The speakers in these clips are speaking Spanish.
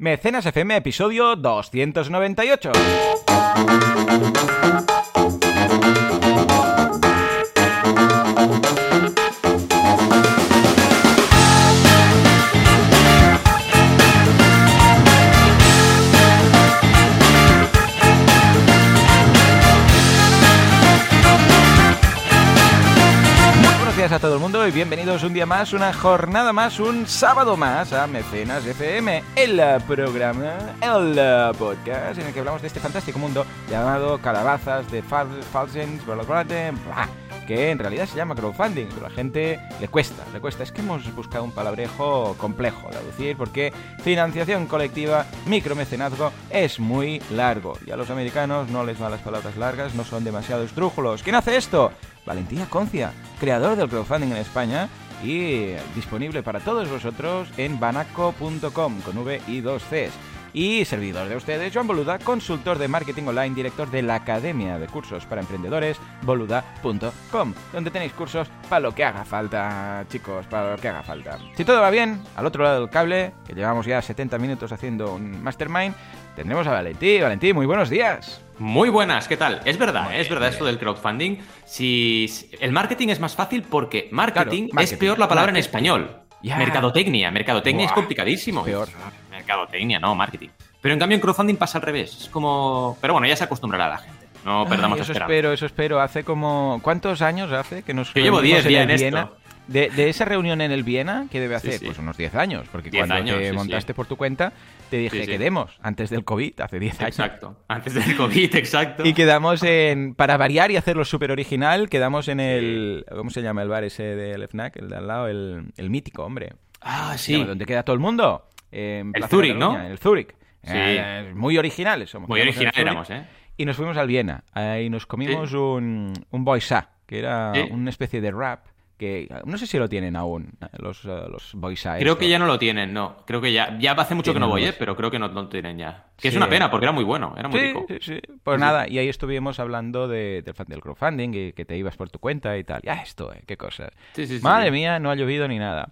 Mecenas FM, episodio 298. A todo el mundo y bienvenidos un día más, una jornada más, un sábado más a Mecenas FM, el programa, el podcast en el que hablamos de este fantástico mundo llamado Calabazas de Falsens, que en realidad se llama crowdfunding, pero a la gente le cuesta, le cuesta. Es que hemos buscado un palabrejo complejo de aducir porque financiación colectiva, micromecenazgo es muy largo. Y a los americanos no les van las palabras largas, no son demasiado estrújulos. ¿Quién hace esto? Valentía Concia, creador del crowdfunding en España y disponible para todos vosotros en banaco.com con V y dos Cs. Y servidor de ustedes, Joan Boluda, consultor de marketing online, director de la Academia de Cursos para Emprendedores, boluda.com, donde tenéis cursos para lo que haga falta, chicos, para lo que haga falta. Si todo va bien, al otro lado del cable, que llevamos ya 70 minutos haciendo un mastermind, tendremos a Valentí. Valentí, muy buenos días. Muy buenas, ¿qué tal? Es verdad, ¿eh? es verdad esto del crowdfunding. Si el marketing es más fácil porque marketing, es peor la palabra en español. Mercadotecnia, mercadotecnia es complicadísimo. Peor. Mercadotecnia, no, marketing. Pero en cambio en crowdfunding pasa al revés. Es como... Pero bueno, ya se acostumbrará la gente. No perdamos Eso espero, eso espero. Hace como... ¿Cuántos años hace que nos... Yo llevo 10 días en esto. De, esa reunión en el Viena, ¿qué debe hacer? Pues unos 10 años, porque cuando te montaste por tu cuenta, te dije, quedemos antes del COVID, hace 10 años. Exacto, antes del COVID, exacto. Y quedamos en, para variar y hacerlo súper original, quedamos en el, ¿cómo se llama el bar ese del FNAC? El de al lado, el, el mítico, hombre. Ah, sí. ¿Dónde queda todo el mundo? el Zurich, ¿no? El Zurich. Sí. Eh, muy originales somos. Muy originales éramos, ¿eh? Y nos fuimos al Viena. Ahí nos comimos un, un boisa, que era una especie de rap que no sé si lo tienen aún los, eh, los voice Creo que ya no lo tienen, no. Creo que ya, ya hace mucho que no voy, ¿eh? pero creo que no lo tienen ya. Que es una pena, porque era muy bueno, era muy rico. Sí, sí. Pues nada, y ahí estuvimos hablando de, del, crowdfunding y que te ibas por tu cuenta y tal. Ya esto, ¿eh? Qué cosas. Madre mía, no ha llovido ni nada.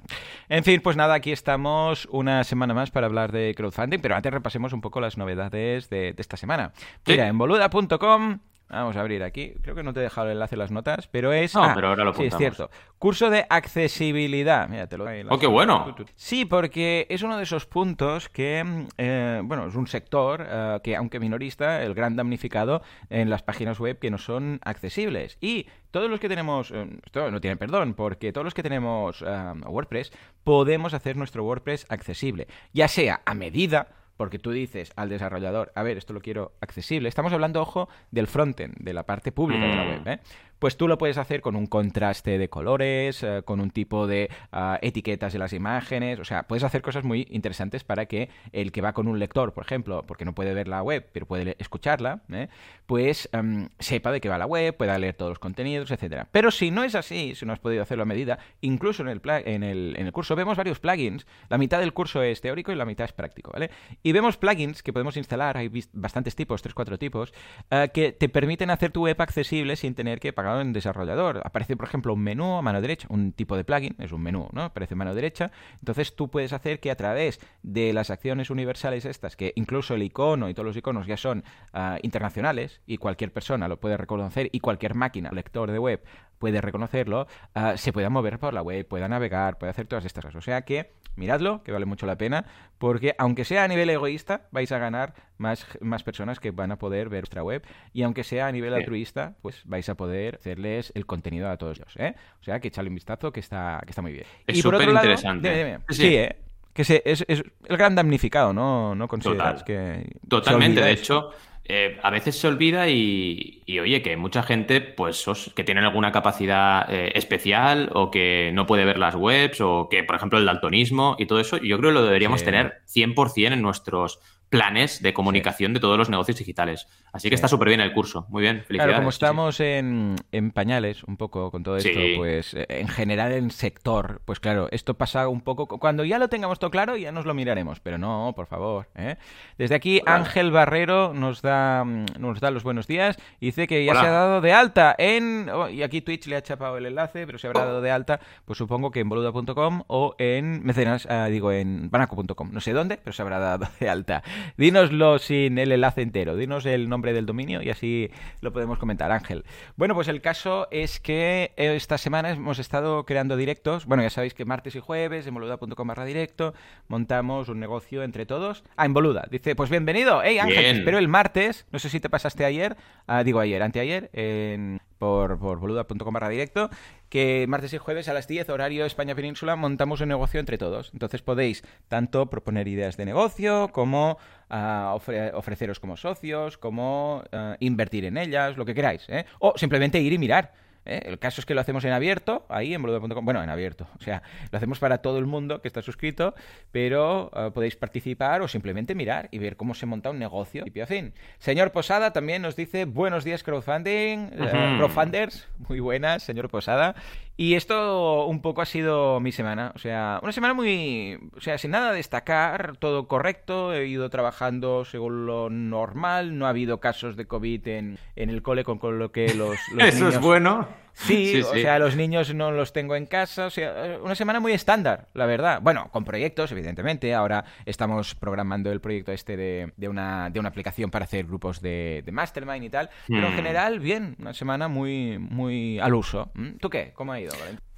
En fin, pues nada, aquí estamos una semana más para hablar de crowdfunding, pero antes repasemos un poco las novedades de, de esta semana. Mira, en boluda.com Vamos a abrir aquí. Creo que no te he dejado el enlace a las notas, pero es. No, ah, pero ahora lo Sí, es cierto. Curso de accesibilidad. Mira, te lo ¡Oh, qué bueno! Sí, porque es uno de esos puntos que. Mm, eh, bueno, es un sector eh, que, aunque minorista, el gran damnificado en las páginas web que no son accesibles. Y todos los que tenemos. Eh, esto no tiene perdón, porque todos los que tenemos WordPress podemos hacer nuestro WordPress accesible. Ya sea a medida porque tú dices al desarrollador, a ver, esto lo quiero accesible. Estamos hablando, ojo, del frontend, de la parte pública de la mm. web. ¿eh? Pues tú lo puedes hacer con un contraste de colores, eh, con un tipo de ah, etiquetas de las imágenes, o sea, puedes hacer cosas muy interesantes para que el que va con un lector, por ejemplo, porque no puede ver la web, pero puede escucharla, ¿eh? pues em, sepa de qué va la web, pueda leer todos los contenidos, etcétera. Pero si no es así, si no has podido hacerlo a medida, incluso en el, en el, en el curso vemos varios plugins, la mitad del curso es teórico y la mitad es práctico, ¿vale? Y vemos plugins que podemos instalar, hay bastantes tipos, tres, cuatro tipos, eh, que te permiten hacer tu web accesible sin tener que pagar en desarrollador. Aparece, por ejemplo, un menú a mano derecha, un tipo de plugin, es un menú, ¿no? Aparece a mano derecha. Entonces tú puedes hacer que a través de las acciones universales estas, que incluso el icono y todos los iconos ya son ah, internacionales y cualquier persona lo puede reconocer y cualquier máquina, lector de web, puede reconocerlo, ah, se pueda mover por la web, pueda navegar, puede hacer todas estas cosas. O sea que miradlo, que vale mucho la pena, porque aunque sea a nivel egoísta, vais a ganar más, más personas que van a poder ver vuestra web, y aunque sea a nivel altruista, pues vais a poder hacerles el contenido a todos ellos. ¿eh? O sea que echadle un vistazo, que está, que está muy bien. Es súper interesante. Sí, ¿eh? que es, es, el gran damnificado, ¿no? ¿No consideras que... Totalmente, de hecho... Eh, a veces se olvida y, oye, que mucha gente, pues, que tienen alguna capacidad eh, especial o que no puede ver las webs o que, por ejemplo, el daltonismo y todo eso, yo creo que lo deberíamos tener 100% en nuestros planes de comunicación de todos los negocios digitales. Así que está súper bien el curso. Muy bien, felicidades. Claro, como estamos en, pañales un poco con todo esto, pues eh, en general en sector, pues claro, esto pasa un poco... Cuando ya lo tengamos todo claro, ya nos lo miraremos. Pero no, por favor. ¿eh? Desde aquí, Ángel Barrero nos da, nos da los buenos días y dice que ya se ha dado de alta en... Oh, y aquí Twitch le ha chapado el enlace, pero se habrá dado de alta, pues supongo que en boluda.com o en mecenas, ah, digo, en banaco.com. No sé dónde, pero se habrá dado de alta. Dínoslo sin el enlace entero, dinos el nombre del dominio y así lo podemos comentar, Ángel. Bueno, pues el caso es que esta semana hemos estado creando directos. Bueno, ya sabéis que martes y jueves en boluda.com barra directo montamos un negocio entre todos. Ah, en Boluda. Dice, pues bienvenido. Hey Ángel, espero el martes. No sé si te pasaste ayer, ah, digo ayer, anteayer, en, por, por boluda.com barra directo, que martes y jueves a las 10, horario España Península, montamos un negocio entre todos. Entonces podéis tanto proponer ideas de negocio como ah, ofreceros como socios, como ah, invertir en ellas, lo que queráis. ¿eh? O simplemente ir y mirar. ¿Eh? El caso es que lo hacemos en abierto, ahí en boluda.com. Bueno, en abierto. O sea, lo hacemos para todo el mundo que está suscrito, pero eh, podéis participar o simplemente mirar y ver cómo se monta un negocio. Y a fin. Señor Posada también nos dice buenos días crowdfunding, eh, crowdfunders. Muy buenas, señor Posada. Y esto un poco ha sido mi semana. O sea, una semana muy... O sea, sin nada destacar, todo correcto. He ido trabajando según lo normal. No ha habido casos de COVID en, en el cole con, con lo que los, los Eso es bueno. Sí, o sea, los niños no los tengo en casa. O sea, una semana muy estándar, la verdad. Bueno, con proyectos, evidentemente. Ahora estamos programando el proyecto este de, de, una, de una aplicación para hacer grupos de, de mastermind y tal. Pero en hmm. general, bien, una semana muy, muy al uso. ¿Mm? ¿Tú qué? ¿Cómo ha ido,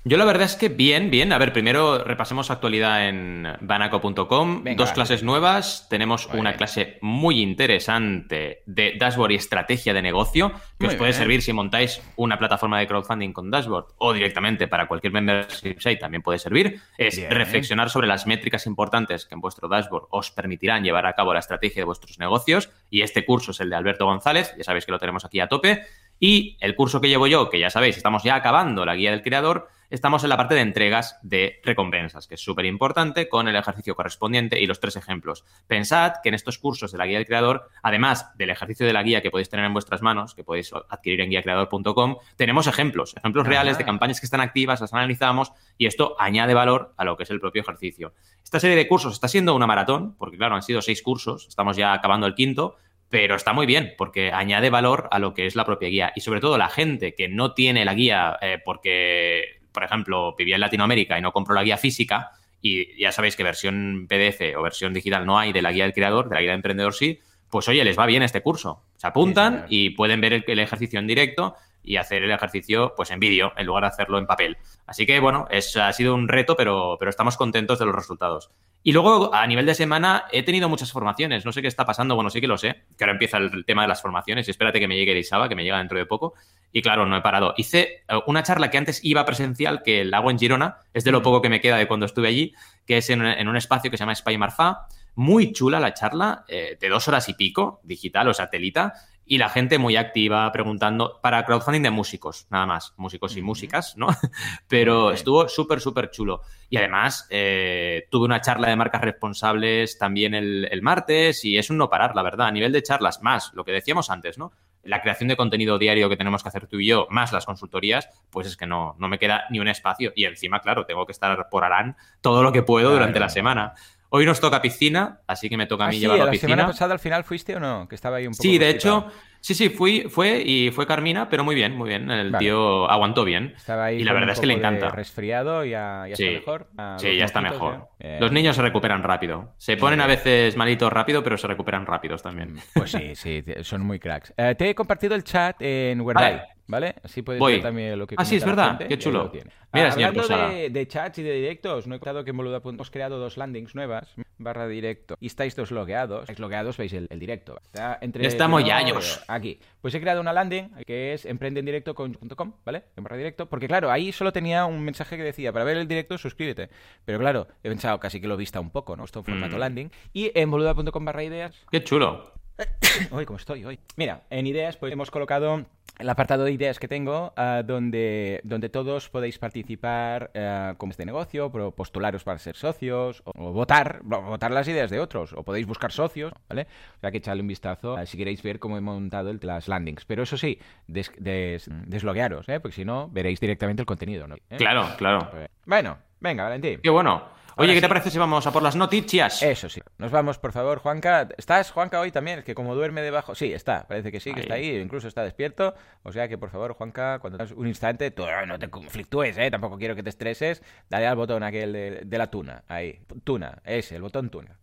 yo la verdad es que bien, bien. A ver, primero repasemos actualidad en banaco.com. Dos clases nuevas. Tenemos una clase muy interesante de dashboard y estrategia de negocio que os puede servir si montáis una plataforma de crowdfunding con dashboard o directamente para cualquier membership site también puede servir. Es reflexionar sobre las métricas importantes que en vuestro dashboard os permitirán llevar a cabo la estrategia de vuestros negocios. Y este curso es el de Alberto González. Ya sabéis que lo tenemos aquí a tope. Y el curso que llevo yo, que ya sabéis, estamos ya acabando la guía del creador estamos en la parte de entregas de recompensas, que es súper importante, con el ejercicio correspondiente y los tres ejemplos. Pensad que en estos cursos de la guía del creador, además del ejercicio de la guía que podéis tener en vuestras manos, que podéis adquirir en guiacreador.com, tenemos ejemplos, ejemplos reales de campañas que están activas, las analizamos y esto añade valor a lo que es el propio ejercicio. Esta serie de cursos está siendo una maratón, porque claro, han sido seis cursos, estamos ya acabando el quinto, pero está muy bien porque añade valor a lo que es la propia guía y sobre todo la gente que no tiene la guía eh, porque por ejemplo, vivía en Latinoamérica y no compro la guía física, y ya sabéis que versión PDF o versión digital no hay de la guía del creador, de la guía del emprendedor sí, pues oye, les va bien este curso. Se apuntan y pueden ver el, ejercicio en directo y hacer el ejercicio pues en vídeo en lugar de hacerlo en papel. Así que bueno, es, ha sido un reto, pero, pero estamos contentos de los resultados. Y luego, a nivel de semana, he tenido muchas formaciones. No sé qué está pasando, bueno, sí que lo sé, que ahora empieza el tema de las formaciones y espérate que me llegue Elisaba, que me llega dentro de poco. Y claro, no he parado. Hice eh, una charla que antes iba presencial, que la hago en Girona, es de lo poco que me queda de cuando estuve allí, que es en, un espacio que se llama Spy Marfa. Muy chula la charla, eh, de dos horas y pico, digital o satelita, y la gente muy activa preguntando para crowdfunding de músicos, nada más, músicos y músicas, ¿no? Pero estuvo súper, súper chulo. Y además eh, tuve una charla de marcas responsables también el, el, martes y es un no parar, la verdad, a nivel de charlas, más lo que decíamos antes, ¿no? La creación de contenido diario que tenemos que hacer tú y yo, más las consultorías, pues es que no, no me queda ni un espacio. Y encima, claro, tengo que estar por Arán todo lo que puedo durante la semana. Hoy nos toca piscina, así que me toca a mí ah, llevar la, piscina. ¿La semana pasada al final fuiste o no? Que estaba ahí un poco. Sí, de hecho, sí, sí, fui, fue y fue Carmina, pero muy bien, muy bien. El tío aguantó bien. Estaba ahí y la verdad es que le encanta. resfriado, ya, ya está mejor. sí, ya está mejor. Los niños se recuperan rápido. Se ponen a veces malitos rápido, pero se recuperan rápidos también. Pues sí, sí, son muy cracks. Eh, te he compartido el chat en Wordai. ¿Vale? Así puedes ver también lo que Ah, sí, es verdad. Qué chulo. Mira, Hablando de, de, chats y de directos, no he contado que en Boluda hemos creado dos landings nuevas, barra directo, y estáis dos logueados. Estáis logueados, veis el, directo. Está entre Estamos ya años. Aquí. Pues he creado una landing que es emprendendirecto.com, ¿vale? En barra directo. Porque claro, ahí solo tenía un mensaje que decía, para ver el directo, suscríbete. Pero claro, he pensado casi que lo vista un poco, ¿no? Esto en formato mm. landing. Y en boluda.com barra ideas. Qué chulo. Uy, ¿cómo estoy hoy? Mira, en ideas pues hemos colocado el apartado de ideas que tengo, uh, donde, donde todos podéis participar uh, con este negocio, postularos para ser socios, o, o, votar, votar las ideas de otros, o podéis buscar socios, ¿vale? O sea que echarle un vistazo uh, si queréis ver cómo he montado el, las landings. Pero eso sí, des, des, desloguearos, ¿eh? Porque si no, veréis directamente el contenido, ¿no? ¿Eh? Claro, claro. Bueno, venga, Valentín. Qué bueno. Oye, ¿qué te parece si vamos a por las noticias? Eso sí. Nos vamos, por favor, Juanca. ¿Estás, Juanca, hoy también? Es que como duerme debajo... Sí, está. Parece que sí, que ahí. está ahí. Incluso está despierto. O sea que, por favor, Juanca, cuando tengas un instante, tú no te conflictúes, ¿eh? Tampoco quiero que te estreses. Dale al botón aquel de, de la tuna. Ahí. Tuna. Ese, el botón tuna.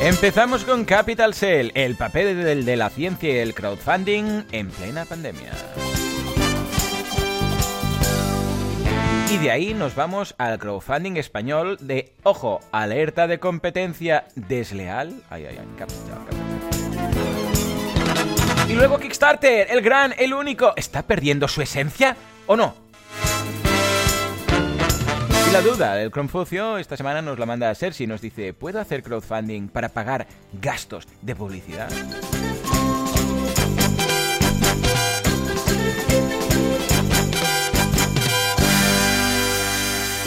Empezamos con Capital Cell, el papel del de la ciencia y el crowdfunding en plena pandemia. Y de ahí nos vamos al crowdfunding español de, ojo, alerta de competencia desleal. Ay, ay, ay, capital, capital. Y luego Kickstarter, el gran, el único. ¿Está perdiendo su esencia o no? Y la duda, el Confucio esta semana nos la manda a Sergi y nos dice, ¿puedo hacer crowdfunding para pagar gastos de publicidad?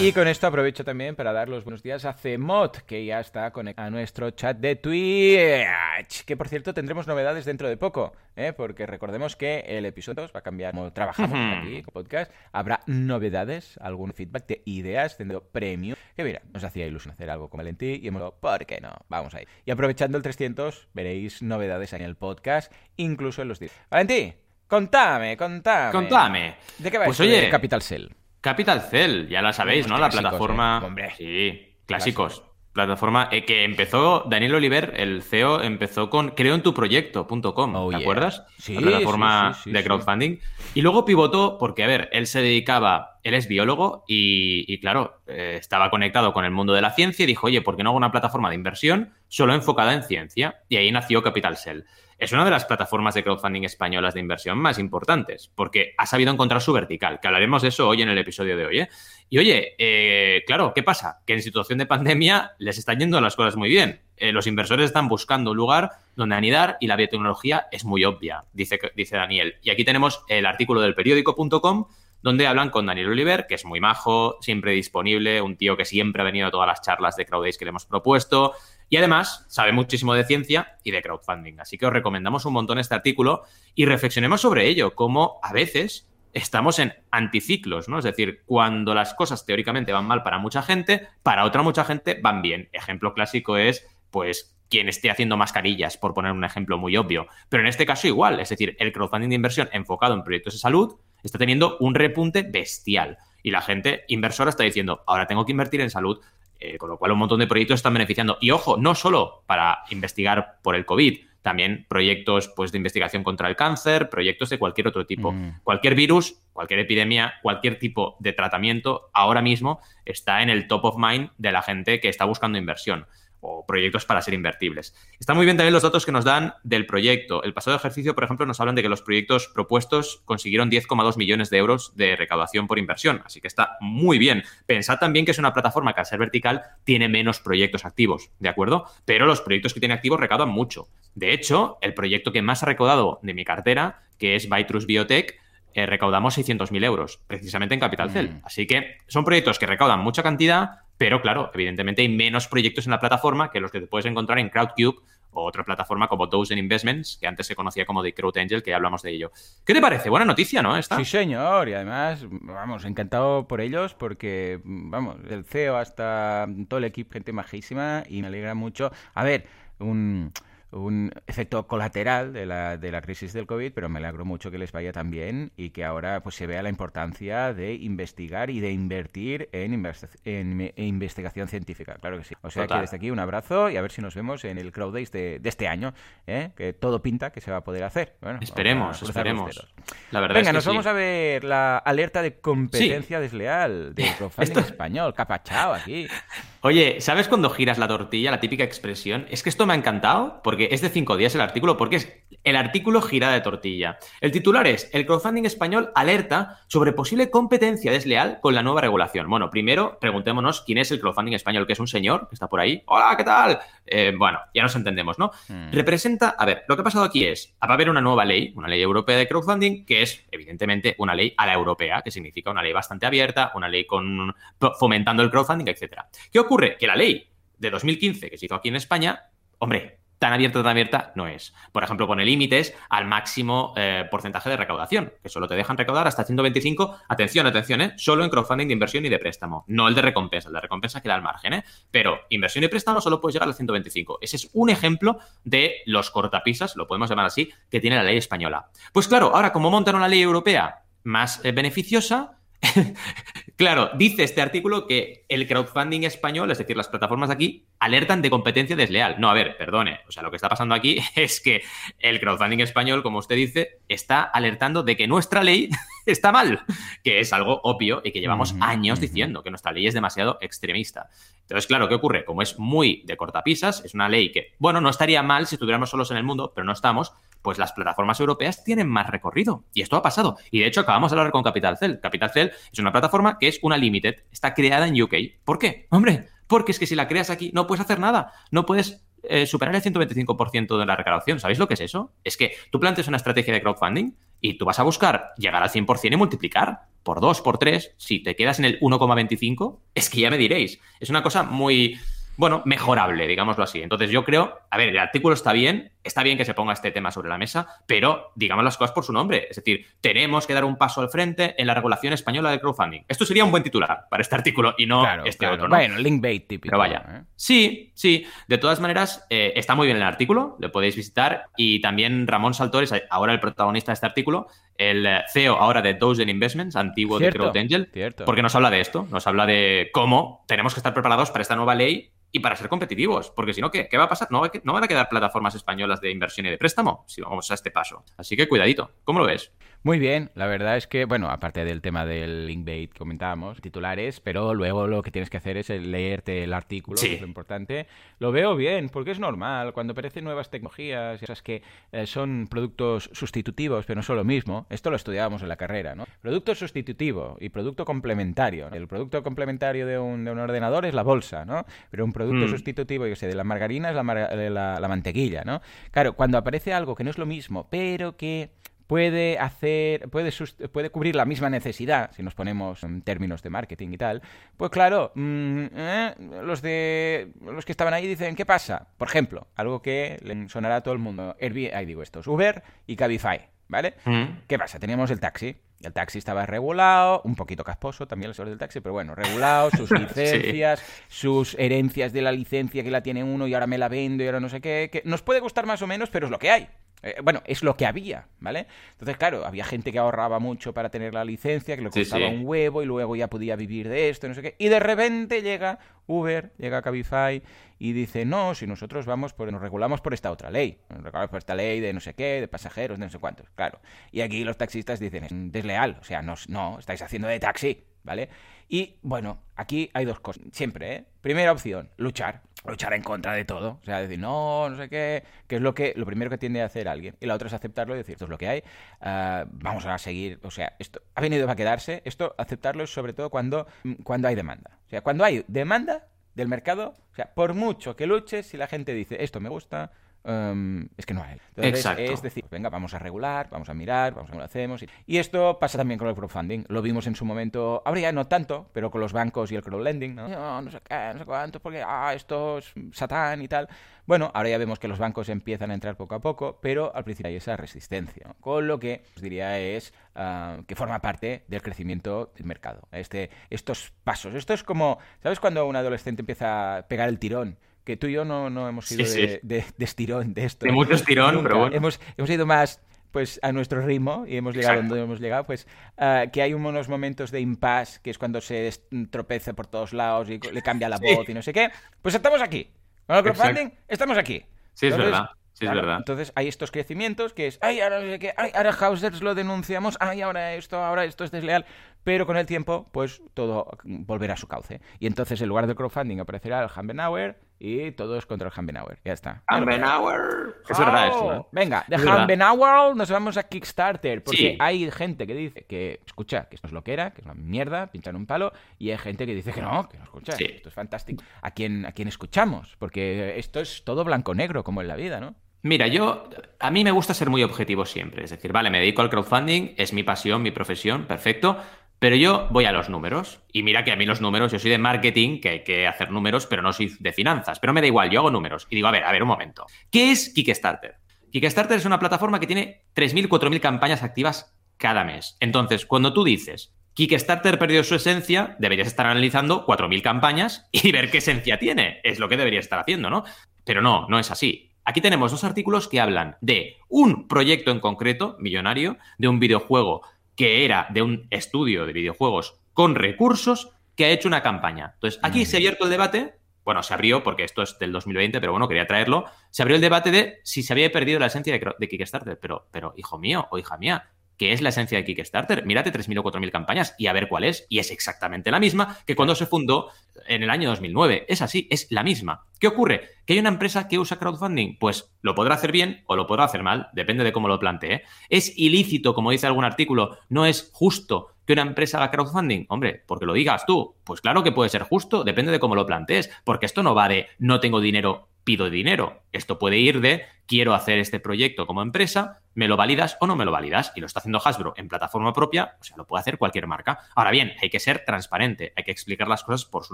Y con esto aprovecho también para dar los buenos días a Cemot, que ya está conectado a nuestro chat de Twitch. Que por cierto tendremos novedades dentro de poco, ¿eh? porque recordemos que el episodio va a cambiar como trabajamos aquí con podcast. Habrá novedades, algún feedback de ideas, teniendo premio. Que mira, nos hacía ilusión hacer algo con Valentí y hemos dicho, ¿por qué no? Vamos ahí. Y aprovechando el 300, veréis novedades en el podcast, incluso en los días. Valentí, contame, contame. Contame. ¿De qué va pues esto oye, de Capital Cell? Capital Cell, ya la sabéis, ¿no? La plataforma. ¿eh? Hombre. Sí, clásicos. Plataforma eh, que empezó, Daniel Oliver, el CEO, empezó con creoentuproyecto.com, Oh, ¿te yeah. acuerdas? Sí, la plataforma sí, sí, sí, de crowdfunding. Y luego pivotó porque, a ver, él se dedicaba, él es biólogo y, y, claro, eh, estaba conectado con el mundo de la ciencia y dijo, oye, ¿por qué no hago una plataforma de inversión solo enfocada en ciencia? Y ahí nació Capital Cell. Es una de las plataformas de crowdfunding españolas de inversión más importantes, porque ha sabido encontrar su vertical, que hablaremos de eso hoy en el episodio de hoy. ¿eh? Y oye, eh, claro, ¿qué pasa? Que en situación de pandemia les están yendo las cosas muy bien. Eh, los inversores están buscando un lugar donde anidar y la biotecnología es muy obvia, dice, dice Daniel. Y aquí tenemos el artículo del periódico.com donde hablan con Daniel Oliver, que es muy majo, siempre disponible, un tío que siempre ha venido a todas las charlas de CrowdAce que le hemos propuesto y además sabe muchísimo de ciencia y de crowdfunding. Así que os recomendamos un montón este artículo y reflexionemos sobre ello, cómo a veces estamos en anticiclos, ¿no? Es decir, cuando las cosas teóricamente van mal para mucha gente, para otra mucha gente van bien. Ejemplo clásico es, pues, quien esté haciendo mascarillas, por poner un ejemplo muy obvio. Pero en este caso igual, es decir, el crowdfunding de inversión enfocado en proyectos de salud está teniendo un repunte bestial. Y la gente inversora está diciendo, ahora tengo que invertir en salud, eh, con lo cual un montón de proyectos están beneficiando. Y ojo, no solo para investigar por el COVID, también proyectos pues, de investigación contra el cáncer, proyectos de cualquier otro tipo. Mm. Cualquier virus, cualquier epidemia, cualquier tipo de tratamiento ahora mismo está en el top of mind de la gente que está buscando inversión o proyectos para ser invertibles. Están muy bien también los datos que nos dan del proyecto. El pasado ejercicio, por ejemplo, nos hablan de que los proyectos propuestos consiguieron 10,2 millones de euros de recaudación por inversión, así que está muy bien. Pensad también que es una plataforma que al ser vertical tiene menos proyectos activos, ¿de acuerdo? Pero los proyectos que tiene activos recaudan mucho. De hecho, el proyecto que más ha recaudado de mi cartera, que es Vitrus Biotech, eh, recaudamos 600.000 euros, precisamente en Capital Cell. Mm. Así que son proyectos que recaudan mucha cantidad, pero claro, evidentemente hay menos proyectos en la plataforma que los que te puedes encontrar en Crowdcube o otra plataforma como Dozen Investments, que antes se conocía como The Crowd Angel, que ya hablamos de ello. ¿Qué te parece? Buena noticia, ¿no? Esta. Sí, señor, y además, vamos, encantado por ellos porque, vamos, el CEO hasta todo el equipo, gente majísima y me alegra mucho. A ver, un, un efecto colateral de la, de la crisis del COVID, pero me alegro mucho que les vaya tan bien y que ahora pues se vea la importancia de investigar y de invertir en, en, investigación científica, claro que sí. O sea Total. que desde aquí un abrazo y a ver si nos vemos en el Crowd Days de, de este año, ¿eh? que todo pinta que se va a poder hacer. Bueno, Esperemos, esperemos. La verdad Venga, es que nos sí. vamos a ver la alerta de competencia desleal de crowdfunding Esto- español. Capachao aquí. Oye, ¿sabes cuando giras la tortilla, la típica expresión? Es que esto me ha encantado porque es de cinco días el artículo, porque es el artículo gira de tortilla. El titular es, el crowdfunding español alerta sobre posible competencia desleal con la nueva regulación. Bueno, primero preguntémonos quién es el crowdfunding español, que es un señor que está por ahí. Hola, ¿qué tal? Eh, bueno, ya nos entendemos, ¿no? Hmm. Representa, a ver, lo que ha pasado aquí es, va a haber una nueva ley, una ley europea de crowdfunding, que es evidentemente una ley a la europea, que significa una ley bastante abierta, una ley con fomentando el crowdfunding, etcétera. ¿Qué ocurre? Que la ley de 2015 que se hizo aquí en España, hombre, tan abierta, tan abierta no es. Por ejemplo, pone límites al máximo eh, porcentaje de recaudación, que solo te dejan recaudar hasta 125, atención, atención, ¿eh? solo en crowdfunding de inversión y de préstamo, no el de recompensa, el de recompensa queda al margen, ¿eh? pero inversión y préstamo solo puedes llegar al 125. Ese es un ejemplo de los cortapisas, lo podemos llamar así, que tiene la ley española. Pues claro, ahora como montan una ley europea más beneficiosa, claro, dice este artículo que el crowdfunding español, es decir, las plataformas de aquí, alertan de competencia desleal. No, a ver, perdone. O sea, lo que está pasando aquí es que el crowdfunding español, como usted dice, está alertando de que nuestra ley está mal, que es algo obvio y que llevamos años diciendo que nuestra ley es demasiado extremista. Entonces, claro, ¿qué ocurre? Como es muy de cortapisas, es una ley que, bueno, no estaría mal si estuviéramos solos en el mundo, pero no estamos, pues las plataformas europeas tienen más recorrido. Y esto ha pasado. Y de hecho, acabamos de hablar con Capital Cell. Capital Cell es una plataforma que es una limited, está creada en UK. ¿Por qué? Hombre, porque es que si la creas aquí no puedes hacer nada. No puedes eh, superar el 125% de la recaudación. ¿Sabéis lo que es eso? Es que tú planteas una estrategia de crowdfunding y tú vas a buscar llegar al 100% y multiplicar por 2, por 3. Si te quedas en el 1,25, es que ya me diréis. Es una cosa muy bueno, mejorable, digámoslo así. Entonces yo creo, a ver, el artículo está bien, está bien que se ponga este tema sobre la mesa, pero digamos las cosas por su nombre. Es decir, tenemos que dar un paso al frente en la regulación española del crowdfunding. Esto sería un buen titular para este artículo y no este otro. ¿no? Bueno, link bait típico. Pero vaya. ¿eh? Sí, sí. De todas maneras, eh, está muy bien el artículo, lo podéis visitar. Y también Ramón Saltores, ahora el protagonista de este artículo, el CEO ahora de Dozen Investments, antiguo de Crowd Angel, porque nos habla de esto, nos habla de cómo tenemos que estar preparados para esta nueva ley y para ser competitivos, porque si no, ¿qué, va a pasar? No, no van a quedar plataformas españolas de inversión y de préstamo si vamos a este paso. Así que cuidadito. ¿Cómo lo ves? Muy bien, la verdad es que, bueno, aparte del tema del link bait que comentábamos, titulares, pero luego lo que tienes que hacer es leerte el artículo, que es lo importante. Lo veo bien, porque es normal, cuando aparecen nuevas tecnologías, esas que eh, son productos sustitutivos, pero no son lo mismo, esto lo estudiábamos en la carrera, ¿no? Producto sustitutivo y producto complementario. El producto complementario de un, de un ordenador es la bolsa, ¿no? Pero un producto mm. sustitutivo, yo sé, de la margarina es la, la mantequilla, ¿no? Claro, cuando aparece algo que no es lo mismo, pero que puede hacer, puede, puede cubrir la misma necesidad, si nos ponemos en términos de marketing y tal, pues claro, mm, eh, los de los que estaban ahí dicen, ¿qué pasa? Por ejemplo, algo que le sonará a todo el mundo, Airbnb, ahí digo estos, Uber y Cabify, ¿vale? Mm. ¿Qué pasa? Teníamos el taxi. El taxi estaba regulado, un poquito casposo también el señor del taxi, pero bueno, regulado, sus licencias, sus herencias de la licencia que la tiene uno y ahora me la vendo y ahora no sé qué, que nos puede gustar más o menos, pero es lo que hay. Eh, bueno, es lo que había, ¿vale? Entonces, claro, había gente que ahorraba mucho para tener la licencia, que le costaba un huevo y luego ya podía vivir de esto, no sé qué. Y de repente llega Uber, llega Cabify y dice, no, si nosotros vamos, por, nos regulamos por esta otra ley, nos regulamos por esta ley de no sé qué, de pasajeros, de no sé cuántos, claro. Y aquí los taxistas dicen, es desleal, o sea, no, no, estáis haciendo de taxi, ¿vale? Y bueno, aquí hay dos cosas, siempre, ¿eh? Primera opción, luchar luchar en contra de todo. O sea, decir, no, no sé qué, que es lo que lo primero que tiende a hacer alguien. Y la otra es aceptarlo y decir, esto es lo que hay, ah, vamos a seguir. O sea, esto ha venido para quedarse. Esto, aceptarlo es sobre todo cuando, cuando hay demanda. O sea, cuando hay demanda del mercado, o sea, por mucho que luches, si la gente dice, esto me gusta, Em, es que no hay. es decir, venga, vamos a regular, vamos a mirar, vamos a ver lo hacemos. Y, esto pasa también con el crowdfunding. Lo vimos en su momento, ahora ya no tanto, pero con los bancos y el crowdlending, ¿no? No, no sé qué, no sé cuánto, porque ah, esto es satán y tal. Bueno, ahora ya vemos que los bancos empiezan a entrar poco a poco, pero al principio hay esa resistencia. Con lo que os diría es ah, que forma parte del crecimiento del mercado. Este, estos pasos. Esto es como, ¿sabes cuando un adolescente empieza a pegar el tirón? Que tú y yo no, no hemos sido De, estirón de esto. De mucho estirón, pero bueno. Hemos, hemos ido más pues a nuestro ritmo y hemos llegado donde hemos llegado, pues ah, que hay unos momentos de impasse, que es cuando se tropeza por todos lados y le cambia la voz y no sé qué, pues estamos aquí. Con el crowdfunding estamos aquí. Sí, es verdad. Sí, es verdad. Entonces hay estos crecimientos que es, ay, ahora no sé qué, ay, ahora Hausers lo denunciamos, ay, ahora esto, ahora esto es desleal. pero con el tiempo, pues todo volverá a su cauce. Y entonces, en lugar del crowdfunding, aparecerá el Hambenauer y todos contra el Hambenauer. Ya está. Hambenauer. Es verdad esto. ¿eh? Venga, de Hambenauer nos vamos a Kickstarter. Porque hay gente que dice que, escucha, que esto es lo que era, que es una mierda, pinchan un palo. Y hay gente que dice que no, que no escucha. Esto es fantástico. ¿A quién, ¿A quién escuchamos? Porque esto es todo blanco-negro, como en la vida, ¿no? Mira, yo, a mí me gusta ser muy objetivo siempre. Es decir, vale, me dedico al crowdfunding, es mi pasión, mi profesión, perfecto. Pero yo voy a los números. Y mira que a mí los números, yo soy de marketing, que hay que hacer números, pero no soy de finanzas. Pero me da igual, yo hago números. Y digo, a ver, a ver, un momento. ¿Qué es Kickstarter? Kickstarter es una plataforma que tiene 3.000, 4.000 campañas activas cada mes. Entonces, cuando tú dices, Kickstarter perdió su esencia, deberías estar analizando 4.000 campañas y ver qué esencia tiene. Es lo que deberías estar haciendo, ¿no? Pero no, no es así. Aquí tenemos dos artículos que hablan de un proyecto en concreto, millonario, de un videojuego que era de un estudio de videojuegos con recursos que ha hecho una campaña. Entonces, aquí se ha abierto el debate, bueno, se abrió porque esto es del 2020, pero bueno, quería traerlo, se abrió el debate de si se había perdido la esencia de, de Kickstarter, pero, pero hijo mío o hija mía, ¿Qué es la esencia de Kickstarter. Mírate 3.000 o 4.000 campañas y a ver cuál es. Y es exactamente la misma que cuando se fundó en el año 2009. Es así, es la misma. ¿Qué ocurre? ¿Que hay una empresa que usa crowdfunding? Pues lo podrá hacer bien o lo podrá hacer mal, depende de cómo lo plantee. ¿Es ilícito, como dice algún artículo? ¿No es justo que una empresa haga crowdfunding? Hombre, porque lo digas tú. Pues claro que puede ser justo, depende de cómo lo plantees. Porque esto no va de no tengo dinero pido dinero. Esto puede ir de quiero hacer este proyecto como empresa, me lo validas o no me lo validas. Y lo está haciendo Hasbro en plataforma propia, o sea, lo puede hacer cualquier marca. Ahora bien, hay que ser transparente, hay que explicar las cosas por su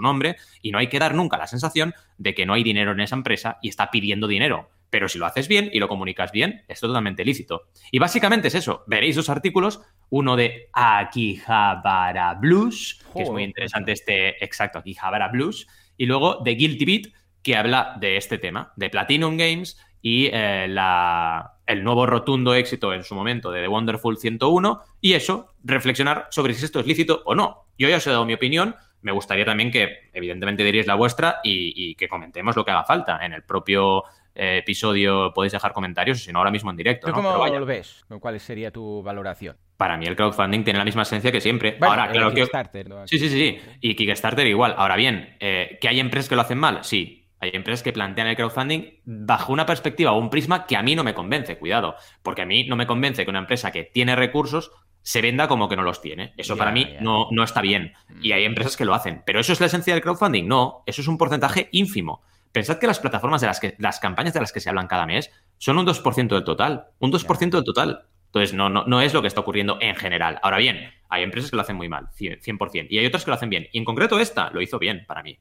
nombre y no hay que dar nunca la sensación de que no hay dinero en esa empresa y está pidiendo dinero. Pero si lo haces bien y lo comunicas bien, es totalmente lícito. Y básicamente es eso. Veréis dos artículos, uno de Akihabara Blues, que es muy interesante este, exacto, Akihabara Blues, y luego de Guilty Beat, que habla de este tema, de Platinum Games y eh, el nuevo rotundo éxito en su momento de The Wonderful 101 y eso, reflexionar sobre si esto es lícito o no. Yo ya os he dado mi opinión, me gustaría también que evidentemente diríais la vuestra y, que comentemos lo que haga falta. En el propio eh, episodio podéis dejar comentarios, si no ahora mismo en directo. ¿Cómo lo ves? ¿Cuál sería tu valoración? Para mí el crowdfunding tiene la misma esencia que siempre. Ahora, claro Kickstarter. Sí, sí, sí, Y Kickstarter igual. Ahora bien, eh, ¿que hay empresas que lo hacen mal? Sí. Hay empresas que plantean el crowdfunding bajo una perspectiva o un prisma que a mí no me convence, cuidado, porque a mí no me convence que una empresa que tiene recursos se venda como que no los tiene. Eso para mí no, no está bien. Mm. Y hay empresas que lo hacen. ¿Pero eso es la esencia del crowdfunding? No, eso es un porcentaje ínfimo. Pensad que las plataformas de las que, las campañas de las que se hablan cada mes son un 2% del total. Un 2% del total. Entonces, no, no, no es lo que está ocurriendo en general. Ahora bien, hay empresas que lo hacen muy mal, 100%. Y hay otras que lo hacen bien. Y en concreto esta lo hizo bien para mí.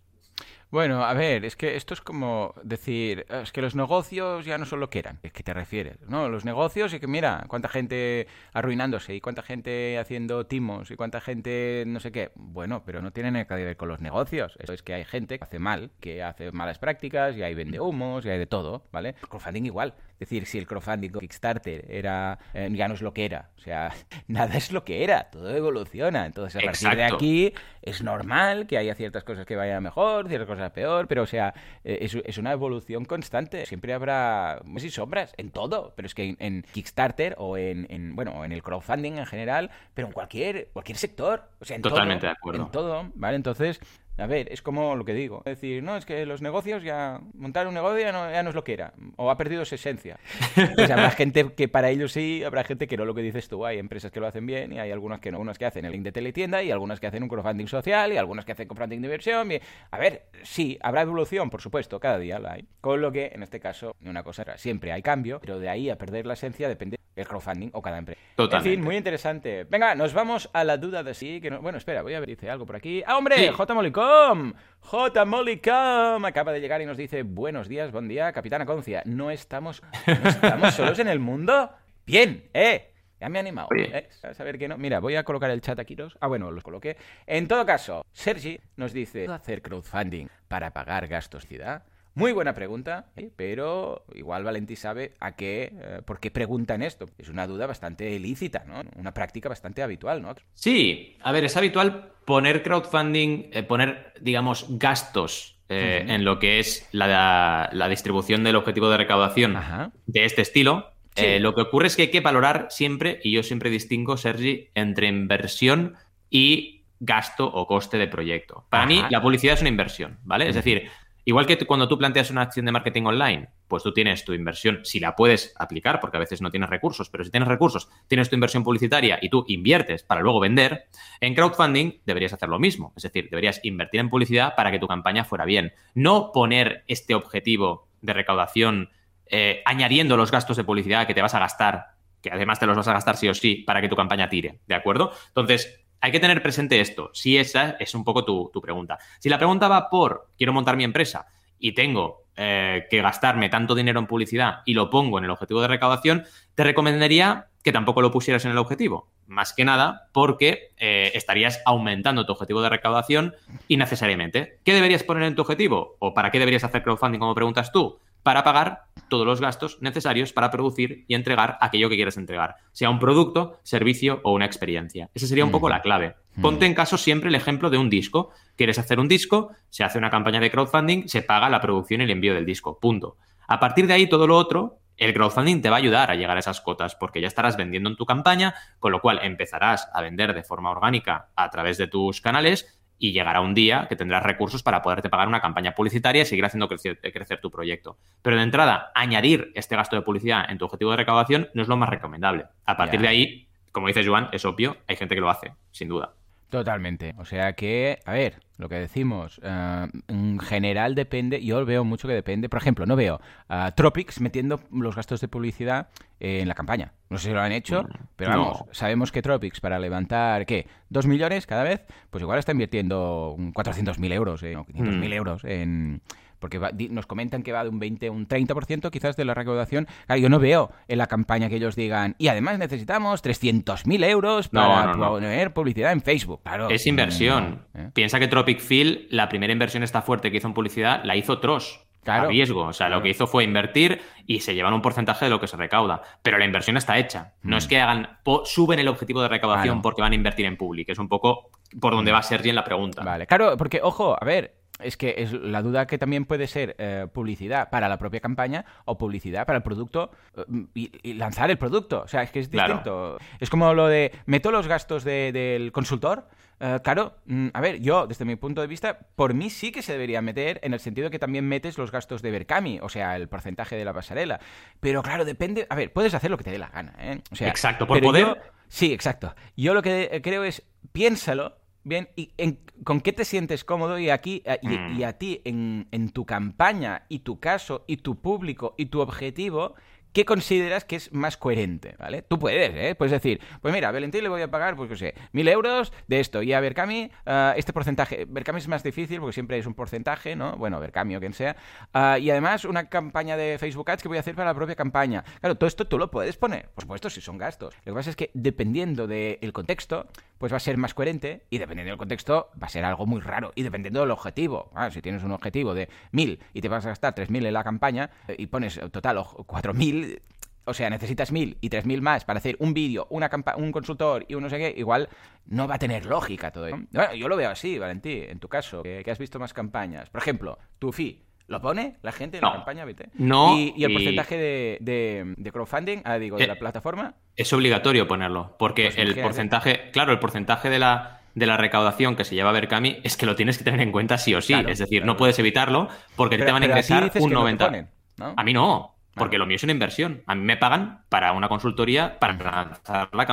Bueno, a ver, es que esto es como decir, es que los negocios ya no son lo que eran. ¿A qué te refieres? No, los negocios y que mira, cuánta gente arruinándose y cuánta gente haciendo timos y cuánta gente no sé qué. Bueno, pero no tiene nada que ver con los negocios. Eso es que hay gente que hace mal, que hace malas prácticas y hay vende humos y hay de todo, ¿vale? El crowdfunding igual. Es decir, si el crowdfunding Kickstarter era, eh, ya no es lo que era. O sea, nada es lo que era, todo evoluciona. Entonces, a partir de aquí es normal que haya ciertas cosas que vayan mejor, ciertas cosas peor, pero o sea, eh, es, una evolución constante. Siempre habrá y sombras en todo, pero es que en, Kickstarter o en, bueno, en el crowdfunding en general, pero en cualquier cualquier sector, o sea, en Totalmente de acuerdo. En todo, ¿vale? Entonces, a ver, es como lo que digo. Es decir, no, es que los negocios ya. Montar un negocio ya no, ya no es lo que era. O ha perdido su esencia. Pues habrá gente que para ellos sí, habrá gente que no lo que dices tú. Hay empresas que lo hacen bien y hay algunas que no. Unas que hacen el link de teletienda y algunas que hacen un crowdfunding social y algunas que hacen crowdfunding de inversión. A ver, sí, habrá evolución, por supuesto, cada día la hay. Con lo que, en este caso, una cosa era, siempre hay cambio, pero de ahí a perder la esencia depende el crowdfunding o cada empresa. Totalmente. En fin, muy interesante. Venga, nos vamos a la duda de sí. Que no... Bueno, espera, voy a ver, dice algo por aquí. ¡Ah, hombre! J. Molicom. J. Molicom acaba de llegar y nos dice: Buenos días, buen día, Capitana Concia. ¿No estamos, ¿no estamos solos en el mundo? Bien, ¿eh? Ya me he animado. ¿eh? A saber que no. Mira, voy a colocar el chat aquí. Dos. Ah, bueno, los coloqué. En todo caso, Sergi nos dice: hacer crowdfunding para pagar gastos ciudad? Muy buena pregunta, ¿eh? pero igual Valentí sabe a qué, eh, por qué preguntan esto. Es una duda bastante lícita, ¿no? Una práctica bastante habitual, ¿no? Sí, a ver, es habitual poner crowdfunding, eh, poner, digamos, gastos en lo que es la, distribución del objetivo de recaudación de este estilo. lo que ocurre es que hay que valorar siempre, y yo siempre distingo, Sergi, entre inversión y gasto o coste de proyecto. Para mí, la publicidad es una inversión, ¿vale? Es decir, igual que cuando tú planteas una acción de marketing online, pues tú tienes tu inversión, si la puedes aplicar, porque a veces no tienes recursos, pero si tienes recursos, tienes tu inversión publicitaria y tú inviertes para luego vender, en crowdfunding deberías hacer lo mismo. Es decir, deberías invertir en publicidad para que tu campaña fuera bien. No poner este objetivo de recaudación eh, añadiendo los gastos de publicidad que te vas a gastar, que además te los vas a gastar sí o sí, para que tu campaña tire, ¿de acuerdo? Entonces, hay que tener presente esto, si esa es un poco tu, pregunta. Si la pregunta va por, quiero montar mi empresa y tengo eh, que gastarme tanto dinero en publicidad y lo pongo en el objetivo de recaudación, te recomendaría que tampoco lo pusieras en el objetivo. Más que nada porque eh, estarías aumentando tu objetivo de recaudación innecesariamente. ¿Qué deberías poner en tu objetivo? ¿O para qué deberías hacer crowdfunding como preguntas tú? Para pagar todos los gastos necesarios para producir y entregar aquello que quieres entregar, sea un producto, servicio o una experiencia. Esa sería un poco la clave. Ponte en caso siempre el ejemplo de un disco. Quieres hacer un disco, se hace una campaña de crowdfunding, se paga la producción y el envío del disco. Punto. A partir de ahí, todo lo otro, el crowdfunding te va a ayudar a llegar a esas cotas porque ya estarás vendiendo en tu campaña, con lo cual empezarás a vender de forma orgánica a través de tus canales y llegará un día que tendrás recursos para poderte pagar una campaña publicitaria y seguir haciendo crecer, tu proyecto. Pero de entrada, añadir este gasto de publicidad en tu objetivo de recaudación no es lo más recomendable. A partir de ahí, como dice Joan, es obvio, hay gente que lo hace, sin duda. Totalmente. O sea que, a ver, lo que decimos, eh, en general depende, yo veo mucho que depende. Por ejemplo, no veo a Tropics metiendo los gastos de publicidad en la campaña. No sé si lo han hecho, pero vamos, sabemos que Tropics para levantar, ¿qué? ¿Dos millones cada vez? Pues igual está invirtiendo 400.000 euros eh, o 500.000 mm. euros en porque nos comentan que va de un 20 a un 30% quizás de la recaudación. yo no veo en la campaña que ellos digan, y además necesitamos 300.000 euros para poner publicidad en Facebook. Claro, es inversión. ¿eh? Piensa que Tropic Field, la primera inversión esta fuerte que hizo en publicidad, la hizo Tross. a riesgo. O sea, lo que hizo fue invertir y se llevan un porcentaje de lo que se recauda. Pero la inversión está hecha. No es mm. que hagan suben el objetivo de recaudación porque van a invertir en public. Es un poco por donde va Sergi en la pregunta. Vale, claro, porque, ojo, a ver, es que es la duda que también puede ser eh, publicidad para la propia campaña o publicidad para el producto eh, y, lanzar el producto. O sea, es que es distinto. Es como lo de meto los gastos del consultor. Eh, claro, mm, a ver, yo, desde mi punto de vista, por mí sí que se debería meter en el sentido que también metes los gastos de Berkami, o sea, el porcentaje de la pasarela. Pero claro, depende. A ver, puedes hacer lo que te dé la gana, ¿eh? O sea, exacto, por poder. sí, exacto. Yo lo que creo es, piénsalo Bien, ¿y con qué te sientes cómodo? Y aquí, eh, y, a ti, en, en, tu campaña, y tu caso, y tu público, y tu objetivo, ¿qué consideras que es más coherente? ¿Vale? Tú puedes, ¿eh? Puedes decir, pues mira, a Valentín le voy a pagar, pues no sé, mil euros de esto, y a Berkami, uh, este porcentaje. Berkami es más difícil porque siempre es un porcentaje, ¿no? Bueno, Berkami o quien sea. Uh, y además, una campaña de Facebook Ads que voy a hacer para la propia campaña. Claro, todo esto tú lo puedes poner, por supuesto, si son gastos. Lo que pasa es que dependiendo del contexto, pues va a ser más coherente, y dependiendo del contexto, va a ser algo muy raro, y dependiendo del objetivo. Ah, si tienes un objetivo de mil y te vas a gastar tres mil en la campaña, eh, y pones total cuatro mil o sea, necesitas mil y tres mil más para hacer un vídeo, una un consultor y un no sé qué, igual no va a tener lógica todo eso. yo lo veo así, Valentí, en tu caso, que, has visto más campañas. Por ejemplo, tu fee, ¿Lo pone la gente en la campaña, vete? No. ¿Y, el porcentaje de, crowdfunding, ah, digo, de eh, la plataforma? Es obligatorio ponerlo, porque pues el porcentaje, claro, el porcentaje de la, de la recaudación que se lleva a Berkami es que lo tienes que tener en cuenta sí o sí. es decir, no puedes evitarlo porque te van a ingresar un 90. A mí no. Porque lo mío es una inversión. A mí me pagan para una consultoría para lanzar la